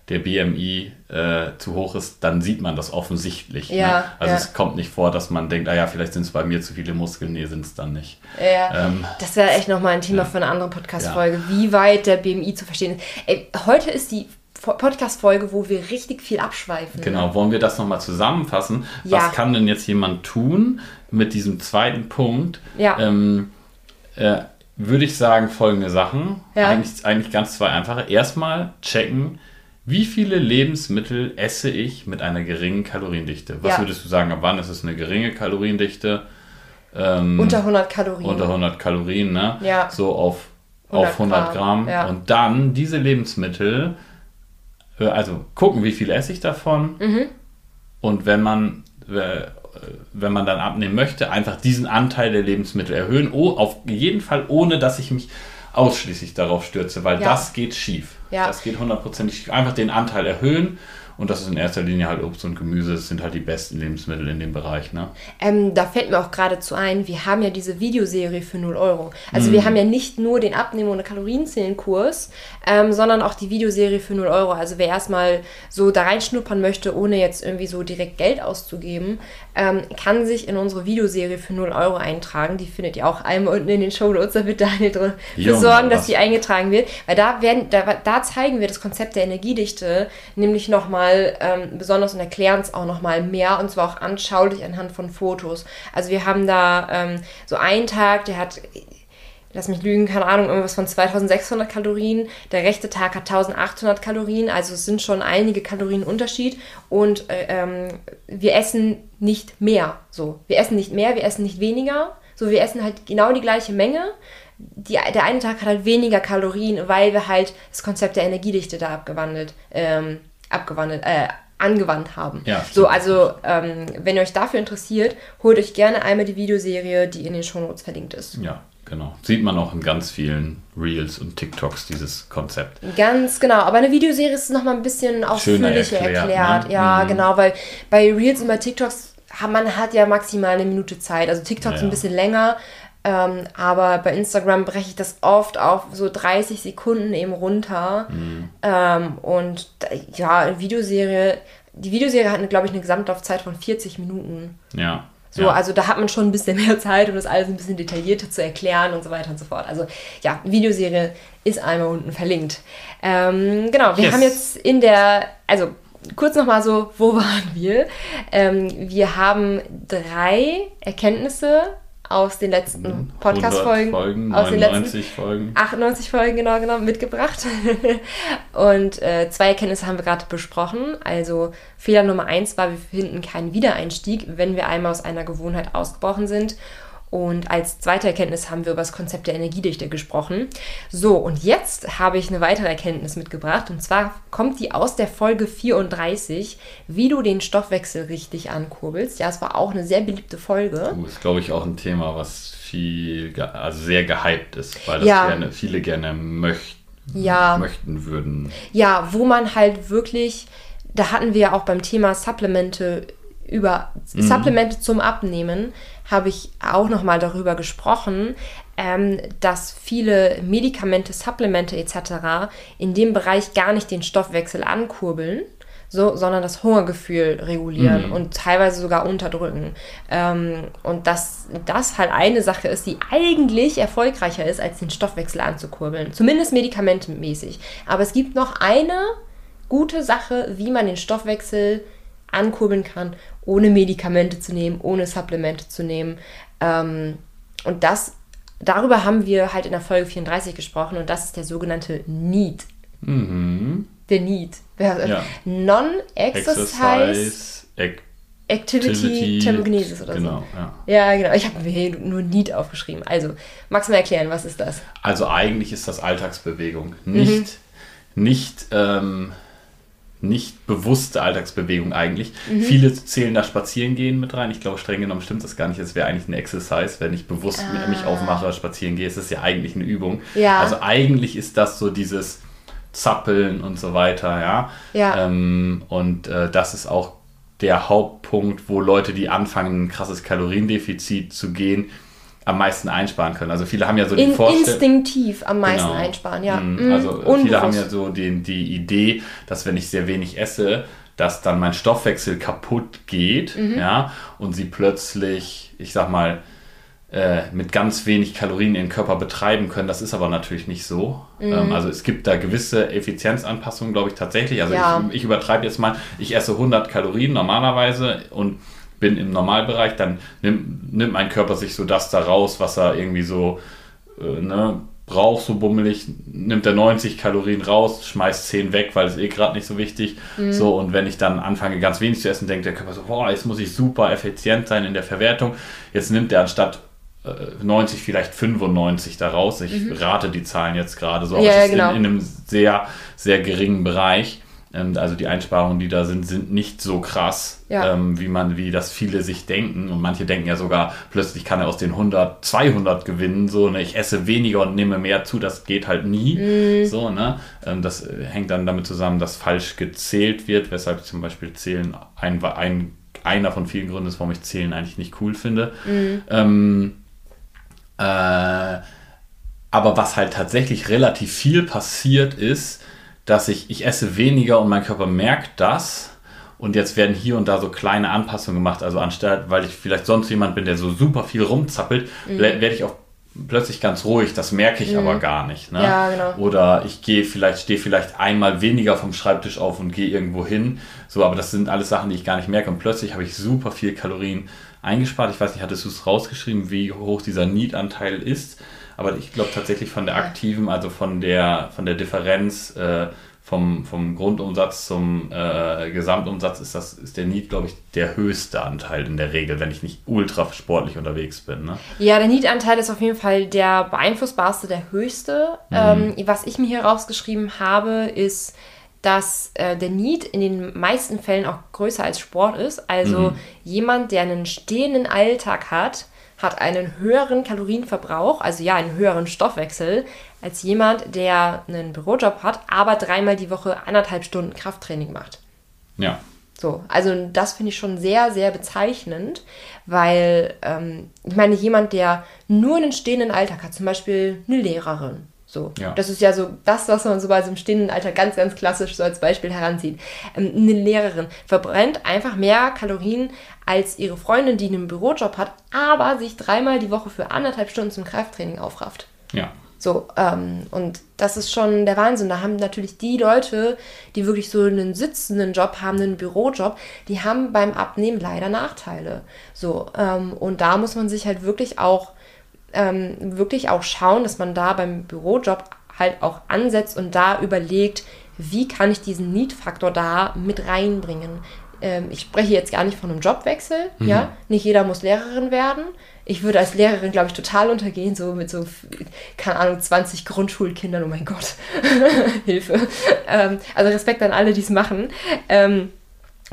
der BMI äh, zu hoch ist, dann sieht man das offensichtlich. Ja, ne? Also ja. es kommt nicht vor, dass man denkt, ah ja, vielleicht sind es bei mir zu viele Muskeln. Nee, sind es dann nicht. Ja, Ähm, das wäre echt nochmal ein Thema für eine andere Podcast-Folge, wie weit der BMI zu verstehen ist. Ey, heute ist die Fo- Podcast-Folge, wo wir richtig viel abschweifen. Genau, wollen wir das nochmal zusammenfassen? Ja. Was kann denn jetzt jemand tun mit diesem zweiten Punkt? Ja. Ähm, äh, würde ich sagen, folgende Sachen. Ja. Eigentlich, eigentlich ganz zwei einfache. Erstmal checken, wie viele Lebensmittel esse ich mit einer geringen Kaloriendichte? Was Ja. würdest du sagen, ab wann ist es eine geringe Kaloriendichte? Ähm, Unter 100 Kalorien. unter 100 Kalorien, ne? Ja. So auf, 100 auf 100 Gramm. Gramm, ja. Und dann diese Lebensmittel, äh, also gucken, wie viel esse ich davon. Mhm. Und wenn man, äh, wenn man dann abnehmen möchte, einfach diesen Anteil der Lebensmittel erhöhen. Oh, auf jeden Fall, ohne dass ich mich ausschließlich darauf stürze, weil Ja. das geht schief. Ja. Das geht hundertprozentig schief. Einfach den Anteil erhöhen. Und das ist in erster Linie halt Obst und Gemüse. Das sind halt die besten Lebensmittel in dem Bereich. Ne? Ähm, da fällt mir auch geradezu ein, wir haben ja diese Videoserie für 0 Euro. Also Mhm. wir haben ja nicht nur den Abnehmen- und Kalorienzählen-Kurs, ähm, sondern auch die Videoserie für 0 Euro. Also wer erstmal so da reinschnuppern möchte, ohne jetzt irgendwie so direkt Geld auszugeben, ähm, kann sich in unsere Videoserie für 0 Euro eintragen. Die findet ihr auch einmal unten in den Show Notes. Da wird Daniel drin Junge, besorgen, dass was- die eingetragen wird. Weil da, werden, da, da zeigen wir das Konzept der Energiedichte nämlich nochmal ähm, besonders und erklären es auch nochmal mehr und zwar auch anschaulich anhand von Fotos. Also wir haben da ähm, so einen Tag, der hat, lass mich lügen, keine Ahnung, irgendwas von 2600 Kalorien. Der rechte Tag hat 1800 Kalorien, also es sind schon einige Kalorien Unterschied und äh, ähm, wir essen nicht mehr so. Wir essen nicht mehr, wir essen nicht weniger, So, wir essen halt genau die gleiche Menge. Die, der eine Tag hat halt weniger Kalorien, weil wir halt das Konzept der Energiedichte da abgewandelt, ähm, abgewandelt, äh, angewandt haben. Ja, so, also ähm, wenn ihr euch dafür interessiert, holt euch gerne einmal die Videoserie, die in den Shownotes verlinkt ist. Ja, genau. Sieht man auch in ganz vielen Reels und TikToks dieses Konzept. Ganz genau, aber eine Videoserie ist nochmal ein bisschen ausführlicher erklärt, erklärt. ne? Ja, Mhm. genau, weil bei Reels und bei TikToks, man hat ja maximal eine Minute Zeit. Also TikToks Ja, ein bisschen länger, ähm, aber bei Instagram breche ich das oft auf so 30 Sekunden eben runter. Mhm. Ähm, und ja, eine Videoserie, die Videoserie hat, glaube ich, eine Gesamtlaufzeit von 40 Minuten. Ja. So, ja. also da hat man schon ein bisschen mehr Zeit, um das alles ein bisschen detaillierter zu erklären und so weiter und so fort. Also ja, Videoserie ist einmal unten verlinkt. Ähm, genau, wir Yes. haben jetzt in der, also kurz nochmal so, wo [LAUGHS] waren wir? Ähm, wir haben drei Erkenntnisse aus den letzten Podcast-Folgen, 100 Folgen, aus den letzten 99 Folgen. 98 Folgen genau genau mitgebracht. [LAUGHS] und äh, zwei Erkenntnisse haben wir gerade besprochen. Also Fehler Nummer eins war, wir finden keinen Wiedereinstieg, wenn wir einmal aus einer Gewohnheit ausgebrochen sind. Und als zweite Erkenntnis haben wir über das Konzept der Energiedichte gesprochen. So, und jetzt habe ich eine weitere Erkenntnis mitgebracht. Und zwar kommt die aus der Folge 34, wie du den Stoffwechsel richtig ankurbelst. Ja, es war auch eine sehr beliebte Folge. Das ist, glaube ich, auch ein Thema, was viel, also sehr gehypt ist, weil das Ja. gerne, viele gerne möchten, Ja. möchten würden. Ja, wo man halt wirklich, da hatten wir ja auch beim Thema Supplemente über Supplemente zum Abnehmen, habe ich auch nochmal darüber gesprochen, ähm, dass viele Medikamente, Supplemente etc. in dem Bereich gar nicht den Stoffwechsel ankurbeln, so, sondern das Hungergefühl regulieren und teilweise sogar unterdrücken. Ähm, und dass das halt eine Sache ist, die eigentlich erfolgreicher ist, als den Stoffwechsel anzukurbeln. Zumindest medikamentenmäßig. Aber es gibt noch eine gute Sache, wie man den Stoffwechsel ankurbeln kann, ohne Medikamente zu nehmen, ohne Supplemente zu nehmen. Ähm, und das, darüber haben wir halt in der Folge 34 gesprochen und das ist der sogenannte NEAT. Mhm. Der NEAT. Ja. Non-Exercise Ac- Activity Thermogenesis oder genau, so. ja. Ja, genau. Ich habe mir hier nur NEAT aufgeschrieben. Also, magst du mal erklären, was ist das? Also eigentlich ist das Alltagsbewegung. Mhm. Nicht, nicht, ähm, nicht bewusste Alltagsbewegung eigentlich. Mhm. Viele zählen da Spazierengehen mit rein. Ich glaube, streng genommen stimmt das gar nicht. Es wäre eigentlich ein Exercise, wenn ich bewusst Ah. mich aufmache, spazieren gehe. Es ist ja eigentlich eine Übung. Ja. Also eigentlich ist das so dieses Zappeln und so weiter, ja. Ja. Ähm, und äh, das ist auch der Hauptpunkt, wo Leute, die anfangen, ein krasses Kaloriendefizit zu gehen, am meisten einsparen können. Also viele haben ja so die In, Vorstellung. instinktiv am meisten Genau. einsparen, ja. Mm, Mm, Also äh, viele haben ja unbewusst. so die, die Idee, dass wenn ich sehr wenig esse, dass dann mein Stoffwechsel kaputt geht, Mhm. ja, und sie plötzlich, ich sag mal, äh, mit ganz wenig Kalorien ihren Körper betreiben können. Das ist aber natürlich nicht so. Mhm. Ähm, also es gibt da gewisse Effizienzanpassungen, glaube ich, tatsächlich. Also Ja. ich, ich übertreibe jetzt mal, ich esse 100 Kalorien normalerweise und bin im Normalbereich, dann nimmt, nimmt mein Körper sich so das da raus, was er irgendwie so äh, ne, braucht, so bummelig, nimmt er 90 Kalorien raus, schmeißt 10 weg, weil es eh gerade nicht so wichtig. So, und wenn ich dann anfange, ganz wenig zu essen, denkt der Körper so, boah, jetzt muss ich super effizient sein in der Verwertung. Jetzt nimmt er anstatt äh, 90 vielleicht 95 daraus. Ich rate die Zahlen jetzt gerade so, aber Ja, es ist genau. in, in einem sehr, sehr geringen Bereich. Und also die Einsparungen, die da sind, sind nicht so krass, Ja. ähm, wie man, wie das viele sich denken. Und manche denken ja sogar, plötzlich kann er aus den 100 200 gewinnen. So, ne? Ich esse weniger und nehme mehr zu. Das geht halt nie. Mhm. So, ne? Ähm, das äh, hängt dann damit zusammen, dass falsch gezählt wird, weshalb zum Beispiel Zählen ein, ein, einer von vielen Gründen ist, warum ich Zählen eigentlich nicht cool finde. Mhm. Ähm, äh, aber was halt tatsächlich relativ viel passiert ist, dass ich, ich esse weniger und mein Körper merkt das. Und jetzt werden hier und da so kleine Anpassungen gemacht. Also anstatt, weil ich vielleicht sonst jemand bin, der so super viel rumzappelt, Mhm. werde ich auch plötzlich ganz ruhig. Das merke ich aber gar nicht. Ne? Ja, genau. Oder ich gehe vielleicht, stehe vielleicht einmal weniger vom Schreibtisch auf und gehe irgendwo hin. So, aber das sind alles Sachen, die ich gar nicht merke. Und plötzlich habe ich super viel Kalorien eingespart. Ich weiß nicht, hattest du es rausgeschrieben, wie hoch dieser Need-Anteil ist? Aber ich glaube tatsächlich von der aktiven, also von der, von der Differenz äh, vom, vom Grundumsatz zum äh, Gesamtumsatz ist das ist der Need, glaube ich, der höchste Anteil in der Regel, wenn ich nicht ultra sportlich unterwegs bin. Ne? Ja, der Need-Anteil ist auf jeden Fall der beeinflussbarste, der höchste. Mhm. Ähm, was ich mir hier rausgeschrieben habe, ist, dass äh, der Need in den meisten Fällen auch größer als Sport ist. Also mhm. jemand, der einen stehenden Alltag hat, hat einen höheren Kalorienverbrauch, also ja, einen höheren Stoffwechsel, als jemand, der einen Bürojob hat, aber dreimal die Woche anderthalb Stunden Krafttraining macht. Ja. So, also das finde ich schon sehr, sehr bezeichnend, weil ähm, ich meine, jemand, der nur einen stehenden Alltag hat, zum Beispiel eine Lehrerin, so, ja. das ist ja so das, was man so bei so einem stehenden Alter ganz, ganz klassisch so als Beispiel heranzieht. Ähm, eine Lehrerin verbrennt einfach mehr Kalorien als ihre Freundin, die einen Bürojob hat, aber sich dreimal die Woche für anderthalb Stunden zum Krafttraining aufrafft. Ja. So, ähm, und das ist schon der Wahnsinn. Da haben natürlich die Leute, die wirklich so einen sitzenden Job haben, einen Bürojob, die haben beim Abnehmen leider Nachteile. So, ähm, und da muss man sich halt wirklich auch, ähm, wirklich auch schauen, dass man da beim Bürojob halt auch ansetzt und da überlegt, wie kann ich diesen Need-Faktor da mit reinbringen ähm, ich spreche jetzt gar nicht von einem Jobwechsel, mhm. ja, nicht jeder muss Lehrerin werden. Ich würde als Lehrerin, glaube ich, total untergehen, so mit so, keine Ahnung, 20 Grundschulkindern, oh mein Gott, [LAUGHS] Hilfe. Ähm, also Respekt an alle, die es machen. Ähm,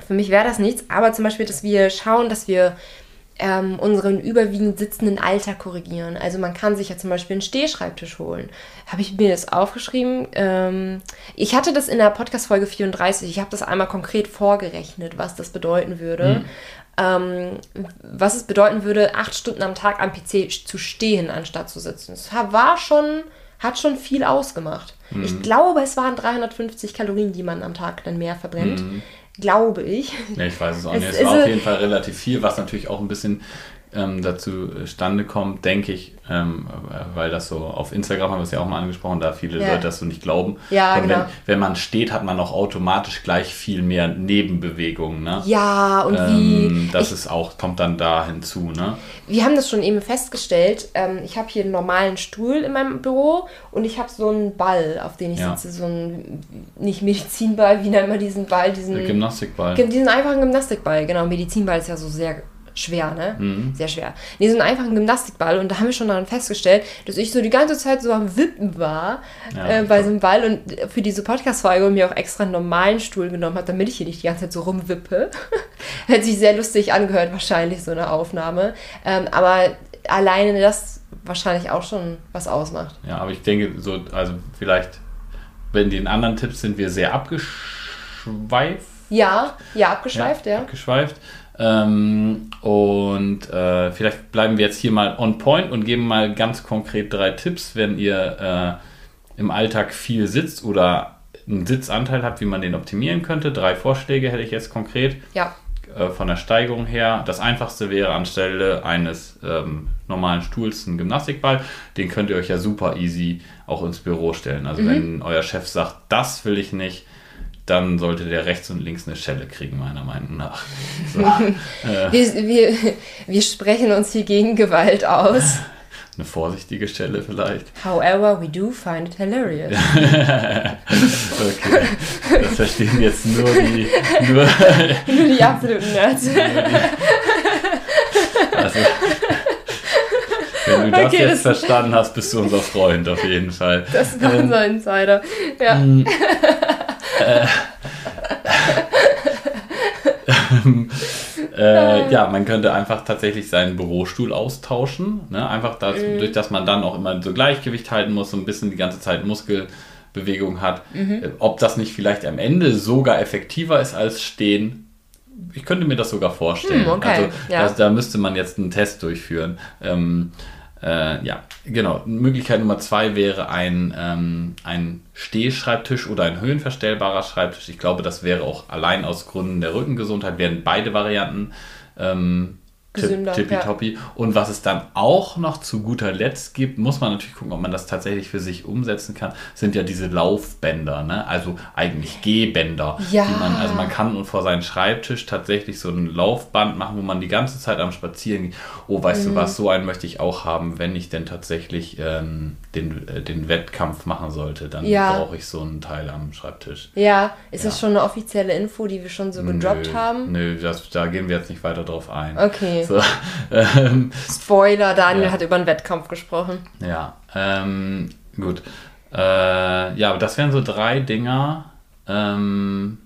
für mich wäre das nichts, aber zum Beispiel, dass wir schauen, dass wir ähm, unseren überwiegend sitzenden Alter korrigieren. Also man kann sich ja zum Beispiel einen Stehschreibtisch holen. Habe ich mir das aufgeschrieben? Ähm, ich hatte das in der Podcast-Folge 34. Ich habe das einmal konkret vorgerechnet, was das bedeuten würde. Mhm. Ähm, was es bedeuten würde, acht Stunden am Tag am PC zu stehen, anstatt zu sitzen. Das war schon, hat schon viel ausgemacht. Mhm. Ich glaube, es waren 350 Kalorien, die man am Tag dann mehr verbrennt. Mhm glaube ich. Ja, ich weiß es auch nicht. Es, es war auf jeden Fall relativ viel, was natürlich auch ein bisschen ähm, dazu stande kommt, denke ich, ähm, weil das so auf Instagram haben wir es ja auch mal angesprochen, da viele ja. Leute das so nicht glauben. Ja, Aber genau. wenn, wenn man steht, hat man auch automatisch gleich viel mehr Nebenbewegungen. Ne? Ja, und ähm, wie. Das ich, ist auch, kommt dann da hinzu. Ne? Wir haben das schon eben festgestellt. Ähm, ich habe hier einen normalen Stuhl in meinem Büro und ich habe so einen Ball, auf den ich ja. sitze. So ein, nicht Medizinball, wie nennt man diesen Ball? Diesen Gymnastikball. Diesen einfachen Gymnastikball, genau. Medizinball ist ja so sehr schwer, ne? Mhm. Sehr schwer. Nee, so einen einfachen Gymnastikball und da haben wir schon dann festgestellt, dass ich so die ganze Zeit so am Wippen war ja, äh, bei so einem Ball und für diese Podcast-Folge mir auch extra einen normalen Stuhl genommen habe, damit ich hier nicht die ganze Zeit so rumwippe. [LAUGHS] Hätte sich sehr lustig angehört, wahrscheinlich so eine Aufnahme. Ähm, aber alleine das wahrscheinlich auch schon was ausmacht. Ja, aber ich denke, so, also vielleicht, wenn den anderen Tipps sind wir sehr abgeschweift. Ja, ja, abgeschweift, ja. ja. Abgeschweift. Ähm, und äh, vielleicht bleiben wir jetzt hier mal on point und geben mal ganz konkret drei Tipps, wenn ihr äh, im Alltag viel sitzt oder einen Sitzanteil habt, wie man den optimieren könnte. Drei Vorschläge hätte ich jetzt konkret. Ja. Äh, von der Steigung her. Das einfachste wäre anstelle eines ähm, normalen Stuhls ein Gymnastikball. Den könnt ihr euch ja super easy auch ins Büro stellen. Also mhm. wenn euer Chef sagt, das will ich nicht, dann sollte der rechts und links eine Schelle kriegen, meiner Meinung nach. So, [LAUGHS] äh, wir, wir, wir sprechen uns hier gegen Gewalt aus. [LAUGHS] Eine vorsichtige Stelle vielleicht. However, we do find it hilarious. [LAUGHS] okay. Das verstehen jetzt nur die. Nur, nur die absoluten Nerds. also, wenn du das okay, jetzt das verstanden hast, bist du unser Freund auf jeden Fall. Das war ähm, unser Insider. Ja. Äh, [LAUGHS] äh, ja, man könnte einfach tatsächlich seinen Bürostuhl austauschen. Ne? Einfach das, mhm. durch dass man dann auch immer so Gleichgewicht halten muss, so ein bisschen die ganze Zeit Muskelbewegung hat. Mhm. Äh, ob das nicht vielleicht am Ende sogar effektiver ist als stehen, ich könnte mir das sogar vorstellen. Mhm, okay. Also ja. das, da müsste man jetzt einen Test durchführen. Ähm, äh, ja, genau. Möglichkeit Nummer zwei wäre ein, ähm, ein Stehschreibtisch oder ein höhenverstellbarer Schreibtisch. Ich glaube, das wäre auch allein aus Gründen der Rückengesundheit, wären beide Varianten ähm, Gesünder, tippitoppi. Ja. Und was es dann auch noch zu guter Letzt gibt, muss man natürlich gucken, ob man das tatsächlich für sich umsetzen kann, sind ja diese Laufbänder, ne? also eigentlich Gehbänder. Ja. Man, also man kann vor seinen Schreibtisch tatsächlich so ein Laufband machen, wo man die ganze Zeit am Spazieren geht. Oh, weißt mhm. du was, so einen möchte ich auch haben, wenn ich denn tatsächlich ähm, den, äh, den Wettkampf machen sollte, dann ja. brauche ich so einen Teil am Schreibtisch. Ja, ist ja. das schon eine offizielle Info, die wir schon so gedroppt nö, haben? Nö, das, da gehen wir jetzt nicht weiter drauf ein. Okay. So, [LAUGHS] ähm, Spoiler, Daniel ja. hat über einen Wettkampf gesprochen. Ja, ähm, gut. Äh, ja, aber das wären so drei Dinger, ähm,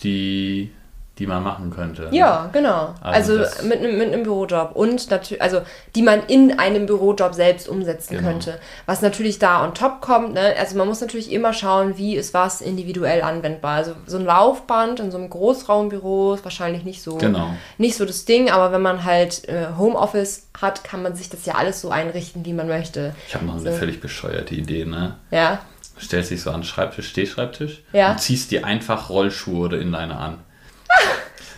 die die man machen könnte. Ja, genau. Also, also mit, mit einem Bürojob und natürlich, also die man in einem Bürojob selbst umsetzen genau. könnte. Was natürlich da on top kommt, ne? also man muss natürlich immer schauen, wie ist was individuell anwendbar. Also so ein Laufband in so einem Großraumbüro ist wahrscheinlich nicht so, genau. nicht so das Ding, aber wenn man halt äh, Homeoffice hat, kann man sich das ja alles so einrichten, wie man möchte. Ich habe noch eine so. völlig bescheuerte Idee, ne? Ja. Stellst dich so an Schreibtisch, Stehschreibtisch ja. und ziehst dir einfach Rollschuhe oder Inliner an.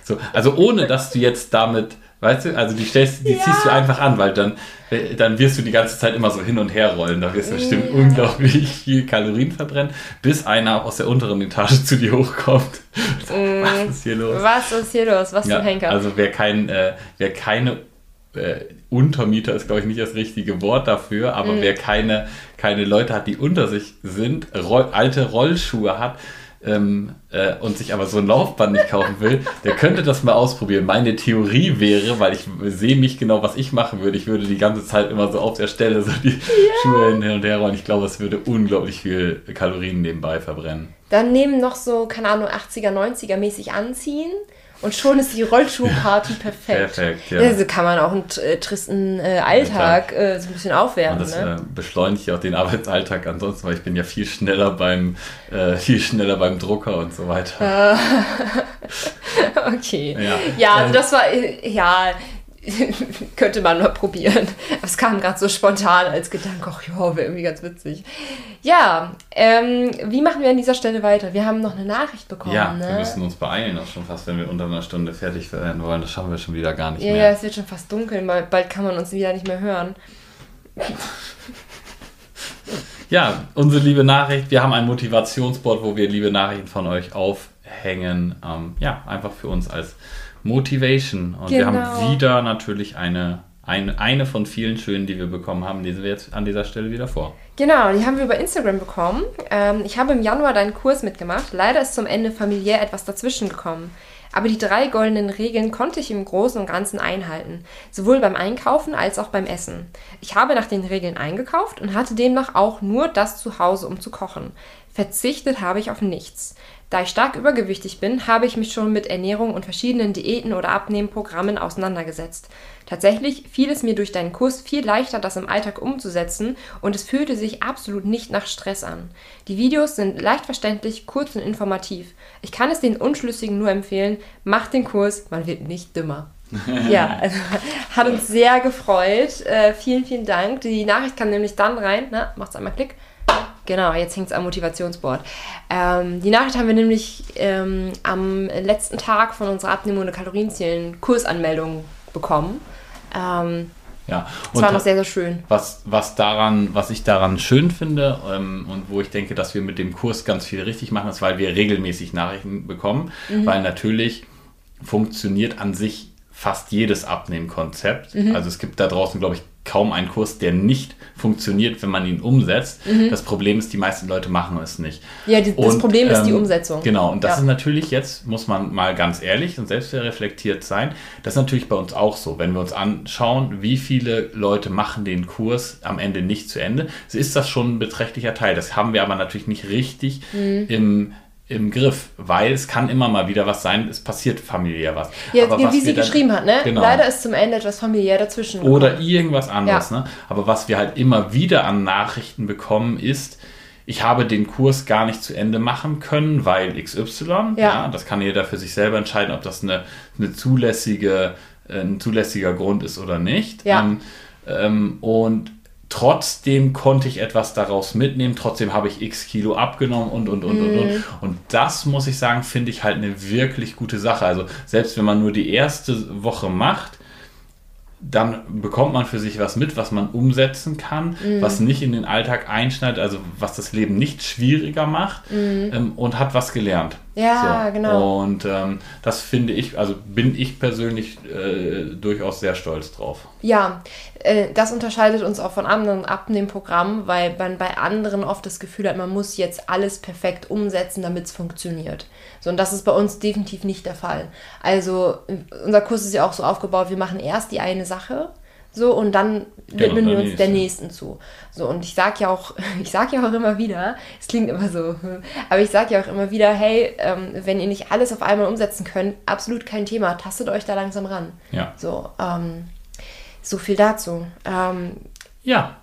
So, also ohne, dass du jetzt damit, weißt du, also die, stellst, die ja. ziehst du einfach an, weil dann, dann wirst du die ganze Zeit immer so hin und her rollen. Da wirst du bestimmt ja. unglaublich viel Kalorien verbrennen, bis einer aus der unteren Etage zu dir hochkommt. [LAUGHS] Mm. Was ist hier los? Was ist hier los? Was ja, für ein Henker? Also wer, kein, äh, wer keine äh, Untermieter ist, glaube ich, nicht das richtige Wort dafür, aber mm. wer keine, keine Leute hat, die unter sich sind, roll, alte Rollschuhe hat, ähm, äh, und sich aber so ein Laufband nicht kaufen will, der könnte das mal ausprobieren. Meine Theorie wäre, weil ich sehe mich genau, was ich machen würde. Ich würde die ganze Zeit immer so auf der Stelle so die ja. Schuhe hin und her rollen. Ich glaube, es würde unglaublich viel Kalorien nebenbei verbrennen. Dann nehmen noch so, keine Ahnung, 80er, 90er mäßig anziehen und schon ist die Rollschuhparty perfekt. Perfekt, ja. Also kann man auch einen äh, tristen äh, Alltag äh, so ein bisschen aufwerten. Und das ne? Äh, beschleunigt ja auch den Arbeitsalltag ansonsten, weil ich bin ja viel schneller beim, äh, viel schneller beim Drucker und so weiter. [LAUGHS] okay. Ja, ja also ähm, das war, äh, ja, [LAUGHS] könnte man mal probieren. Es kam gerade so spontan als Gedanke, ach ja, wäre irgendwie ganz witzig. Ja, ähm, wie machen wir an dieser Stelle weiter? Wir haben noch eine Nachricht bekommen. Ja, ne? wir müssen uns beeilen auch schon fast, wenn wir unter einer Stunde fertig werden wollen. Das schaffen wir schon wieder gar nicht ja, mehr. Ja, es wird schon fast dunkel, bald kann man uns wieder nicht mehr hören. ja, unsere liebe Nachricht. Wir haben ein Motivationsboard, wo wir liebe Nachrichten von euch aufhängen. Ähm, ja, einfach für uns als Motivation. Und genau. wir haben genau. wieder natürlich eine, eine, eine von vielen schönen, die wir bekommen haben, lesen wir jetzt an dieser Stelle wieder vor. Genau, die haben wir über Instagram bekommen. Ähm, ich habe im Januar deinen Kurs mitgemacht. Leider ist zum Ende familiär etwas dazwischen gekommen. Aber die drei goldenen Regeln konnte ich im Großen und Ganzen einhalten, sowohl beim Einkaufen als auch beim Essen. Ich habe nach den Regeln eingekauft und hatte demnach auch nur das zu Hause, um zu kochen. Verzichtet habe ich auf nichts. Da ich stark übergewichtig bin, habe ich mich schon mit Ernährung und verschiedenen Diäten oder Abnehmprogrammen auseinandergesetzt. Tatsächlich fiel es mir durch deinen Kurs viel leichter, das im Alltag umzusetzen und es fühlte sich absolut nicht nach Stress an. Die Videos sind leicht verständlich, kurz und informativ. Ich kann es den Unschlüssigen nur empfehlen, macht den Kurs, man wird nicht dümmer. [LAUGHS] ja, also, hat uns sehr gefreut. Äh, vielen, vielen Dank. Die Nachricht kam nämlich dann rein. Na, macht's einmal Klick. Genau, jetzt hängt es am Motivationsboard. Ähm, die Nachricht haben wir nämlich ähm, am letzten Tag von unserer Abnehmung und Kalorienzählen Kursanmeldung bekommen. Ähm, ja, das war noch sehr, sehr schön. Was, was, daran, was ich daran schön finde ähm, und wo ich denke, dass wir mit dem Kurs ganz viel richtig machen, ist, weil wir regelmäßig Nachrichten bekommen, mhm. weil natürlich funktioniert an sich fast jedes Abnehmkonzept. Mhm. Also es gibt da draußen, glaube ich, kaum einen Kurs, der nicht funktioniert, wenn man ihn umsetzt. Mhm. Das Problem ist, die meisten Leute machen es nicht. Ja, die, das Problem ist ähm, die Umsetzung. Genau, und das ja. ist natürlich jetzt, muss man mal ganz ehrlich und selbstreflektiert sein, das ist natürlich bei uns auch so. Wenn wir uns anschauen, wie viele Leute machen den Kurs am Ende nicht zu Ende, so ist das schon ein beträchtlicher Teil. Das haben wir aber natürlich nicht richtig mhm. im im Griff, weil es kann immer mal wieder was sein, es passiert familiär was. Ja, Aber wie, wie sie dann, geschrieben hat, ne? Genau. Leider ist zum Ende etwas familiär dazwischen. Gekommen. Oder irgendwas anderes, ja. ne? Aber was wir halt immer wieder an Nachrichten bekommen, ist, ich habe den Kurs gar nicht zu Ende machen können, weil XY, ja, ja das kann jeder für sich selber entscheiden, ob das eine, eine zulässige, äh, ein zulässiger Grund ist oder nicht. Ja. Ähm, ähm, und Trotzdem konnte ich etwas daraus mitnehmen, trotzdem habe ich x Kilo abgenommen und, und, und, mm. und, und. Mhm. Und das, muss ich sagen, finde ich halt eine wirklich gute Sache. Also selbst wenn man nur die erste Woche macht, dann bekommt man für sich was mit, was man umsetzen kann, Mhm. was nicht in den Alltag einschneidet, also was das Leben nicht schwieriger macht ähm, und hat was gelernt. Ja, genau. Und ähm, das finde ich, also bin ich persönlich äh, durchaus sehr stolz drauf. Ja, äh, das unterscheidet uns auch von anderen ab in dem Programm, weil man bei anderen oft das Gefühl hat, man muss jetzt alles perfekt umsetzen, damit es funktioniert. So, und das ist bei uns definitiv nicht der Fall. Also, äh, unser Kurs ist ja auch so aufgebaut, wir machen erst die eine Sache. So, und dann widmen dann wir uns der nächste. nächsten zu. So, und ich sag ja auch, [LAUGHS] ich sag ja auch immer wieder, es klingt immer so, aber ich sag ja auch immer wieder, hey, ähm, wenn ihr nicht alles auf einmal umsetzen könnt, absolut kein Thema, tastet euch da langsam ran. Ja. So, ähm, so viel dazu. Ähm, Ja,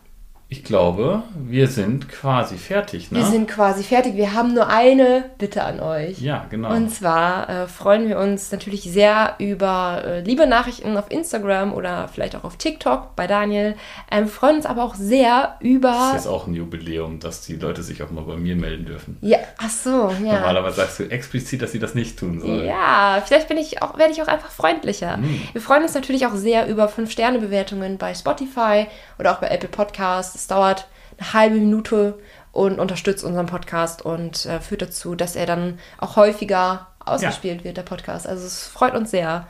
ich glaube, wir sind quasi fertig, ne? wir sind quasi fertig. Wir haben nur eine Bitte an euch. ja, genau. Und zwar äh, freuen wir uns natürlich sehr über äh, liebe Nachrichten auf Instagram oder vielleicht auch auf TikTok bei Daniel. Ähm, wir freuen uns aber auch sehr das über. ist jetzt auch ein Jubiläum, dass die Leute sich auch mal bei mir melden dürfen. Ja, ach so, ja. Normalerweise sagst du explizit, dass sie das nicht tun sollen. Ja, vielleicht bin ich auch, werde ich auch einfach freundlicher. Wir freuen uns natürlich auch sehr über 5-Sterne-Bewertungen bei Spotify oder auch bei Apple Podcasts. Es dauert eine halbe Minute und unterstützt unseren Podcast und äh, führt dazu, dass er dann auch häufiger ausgespielt wird, der Podcast. Also es freut uns sehr.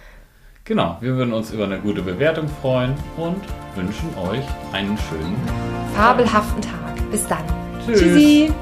Genau, wir würden uns über eine gute Bewertung freuen und wünschen euch einen schönen Fabelhaften Tag. Bis dann. Tschüss. Tschüssi.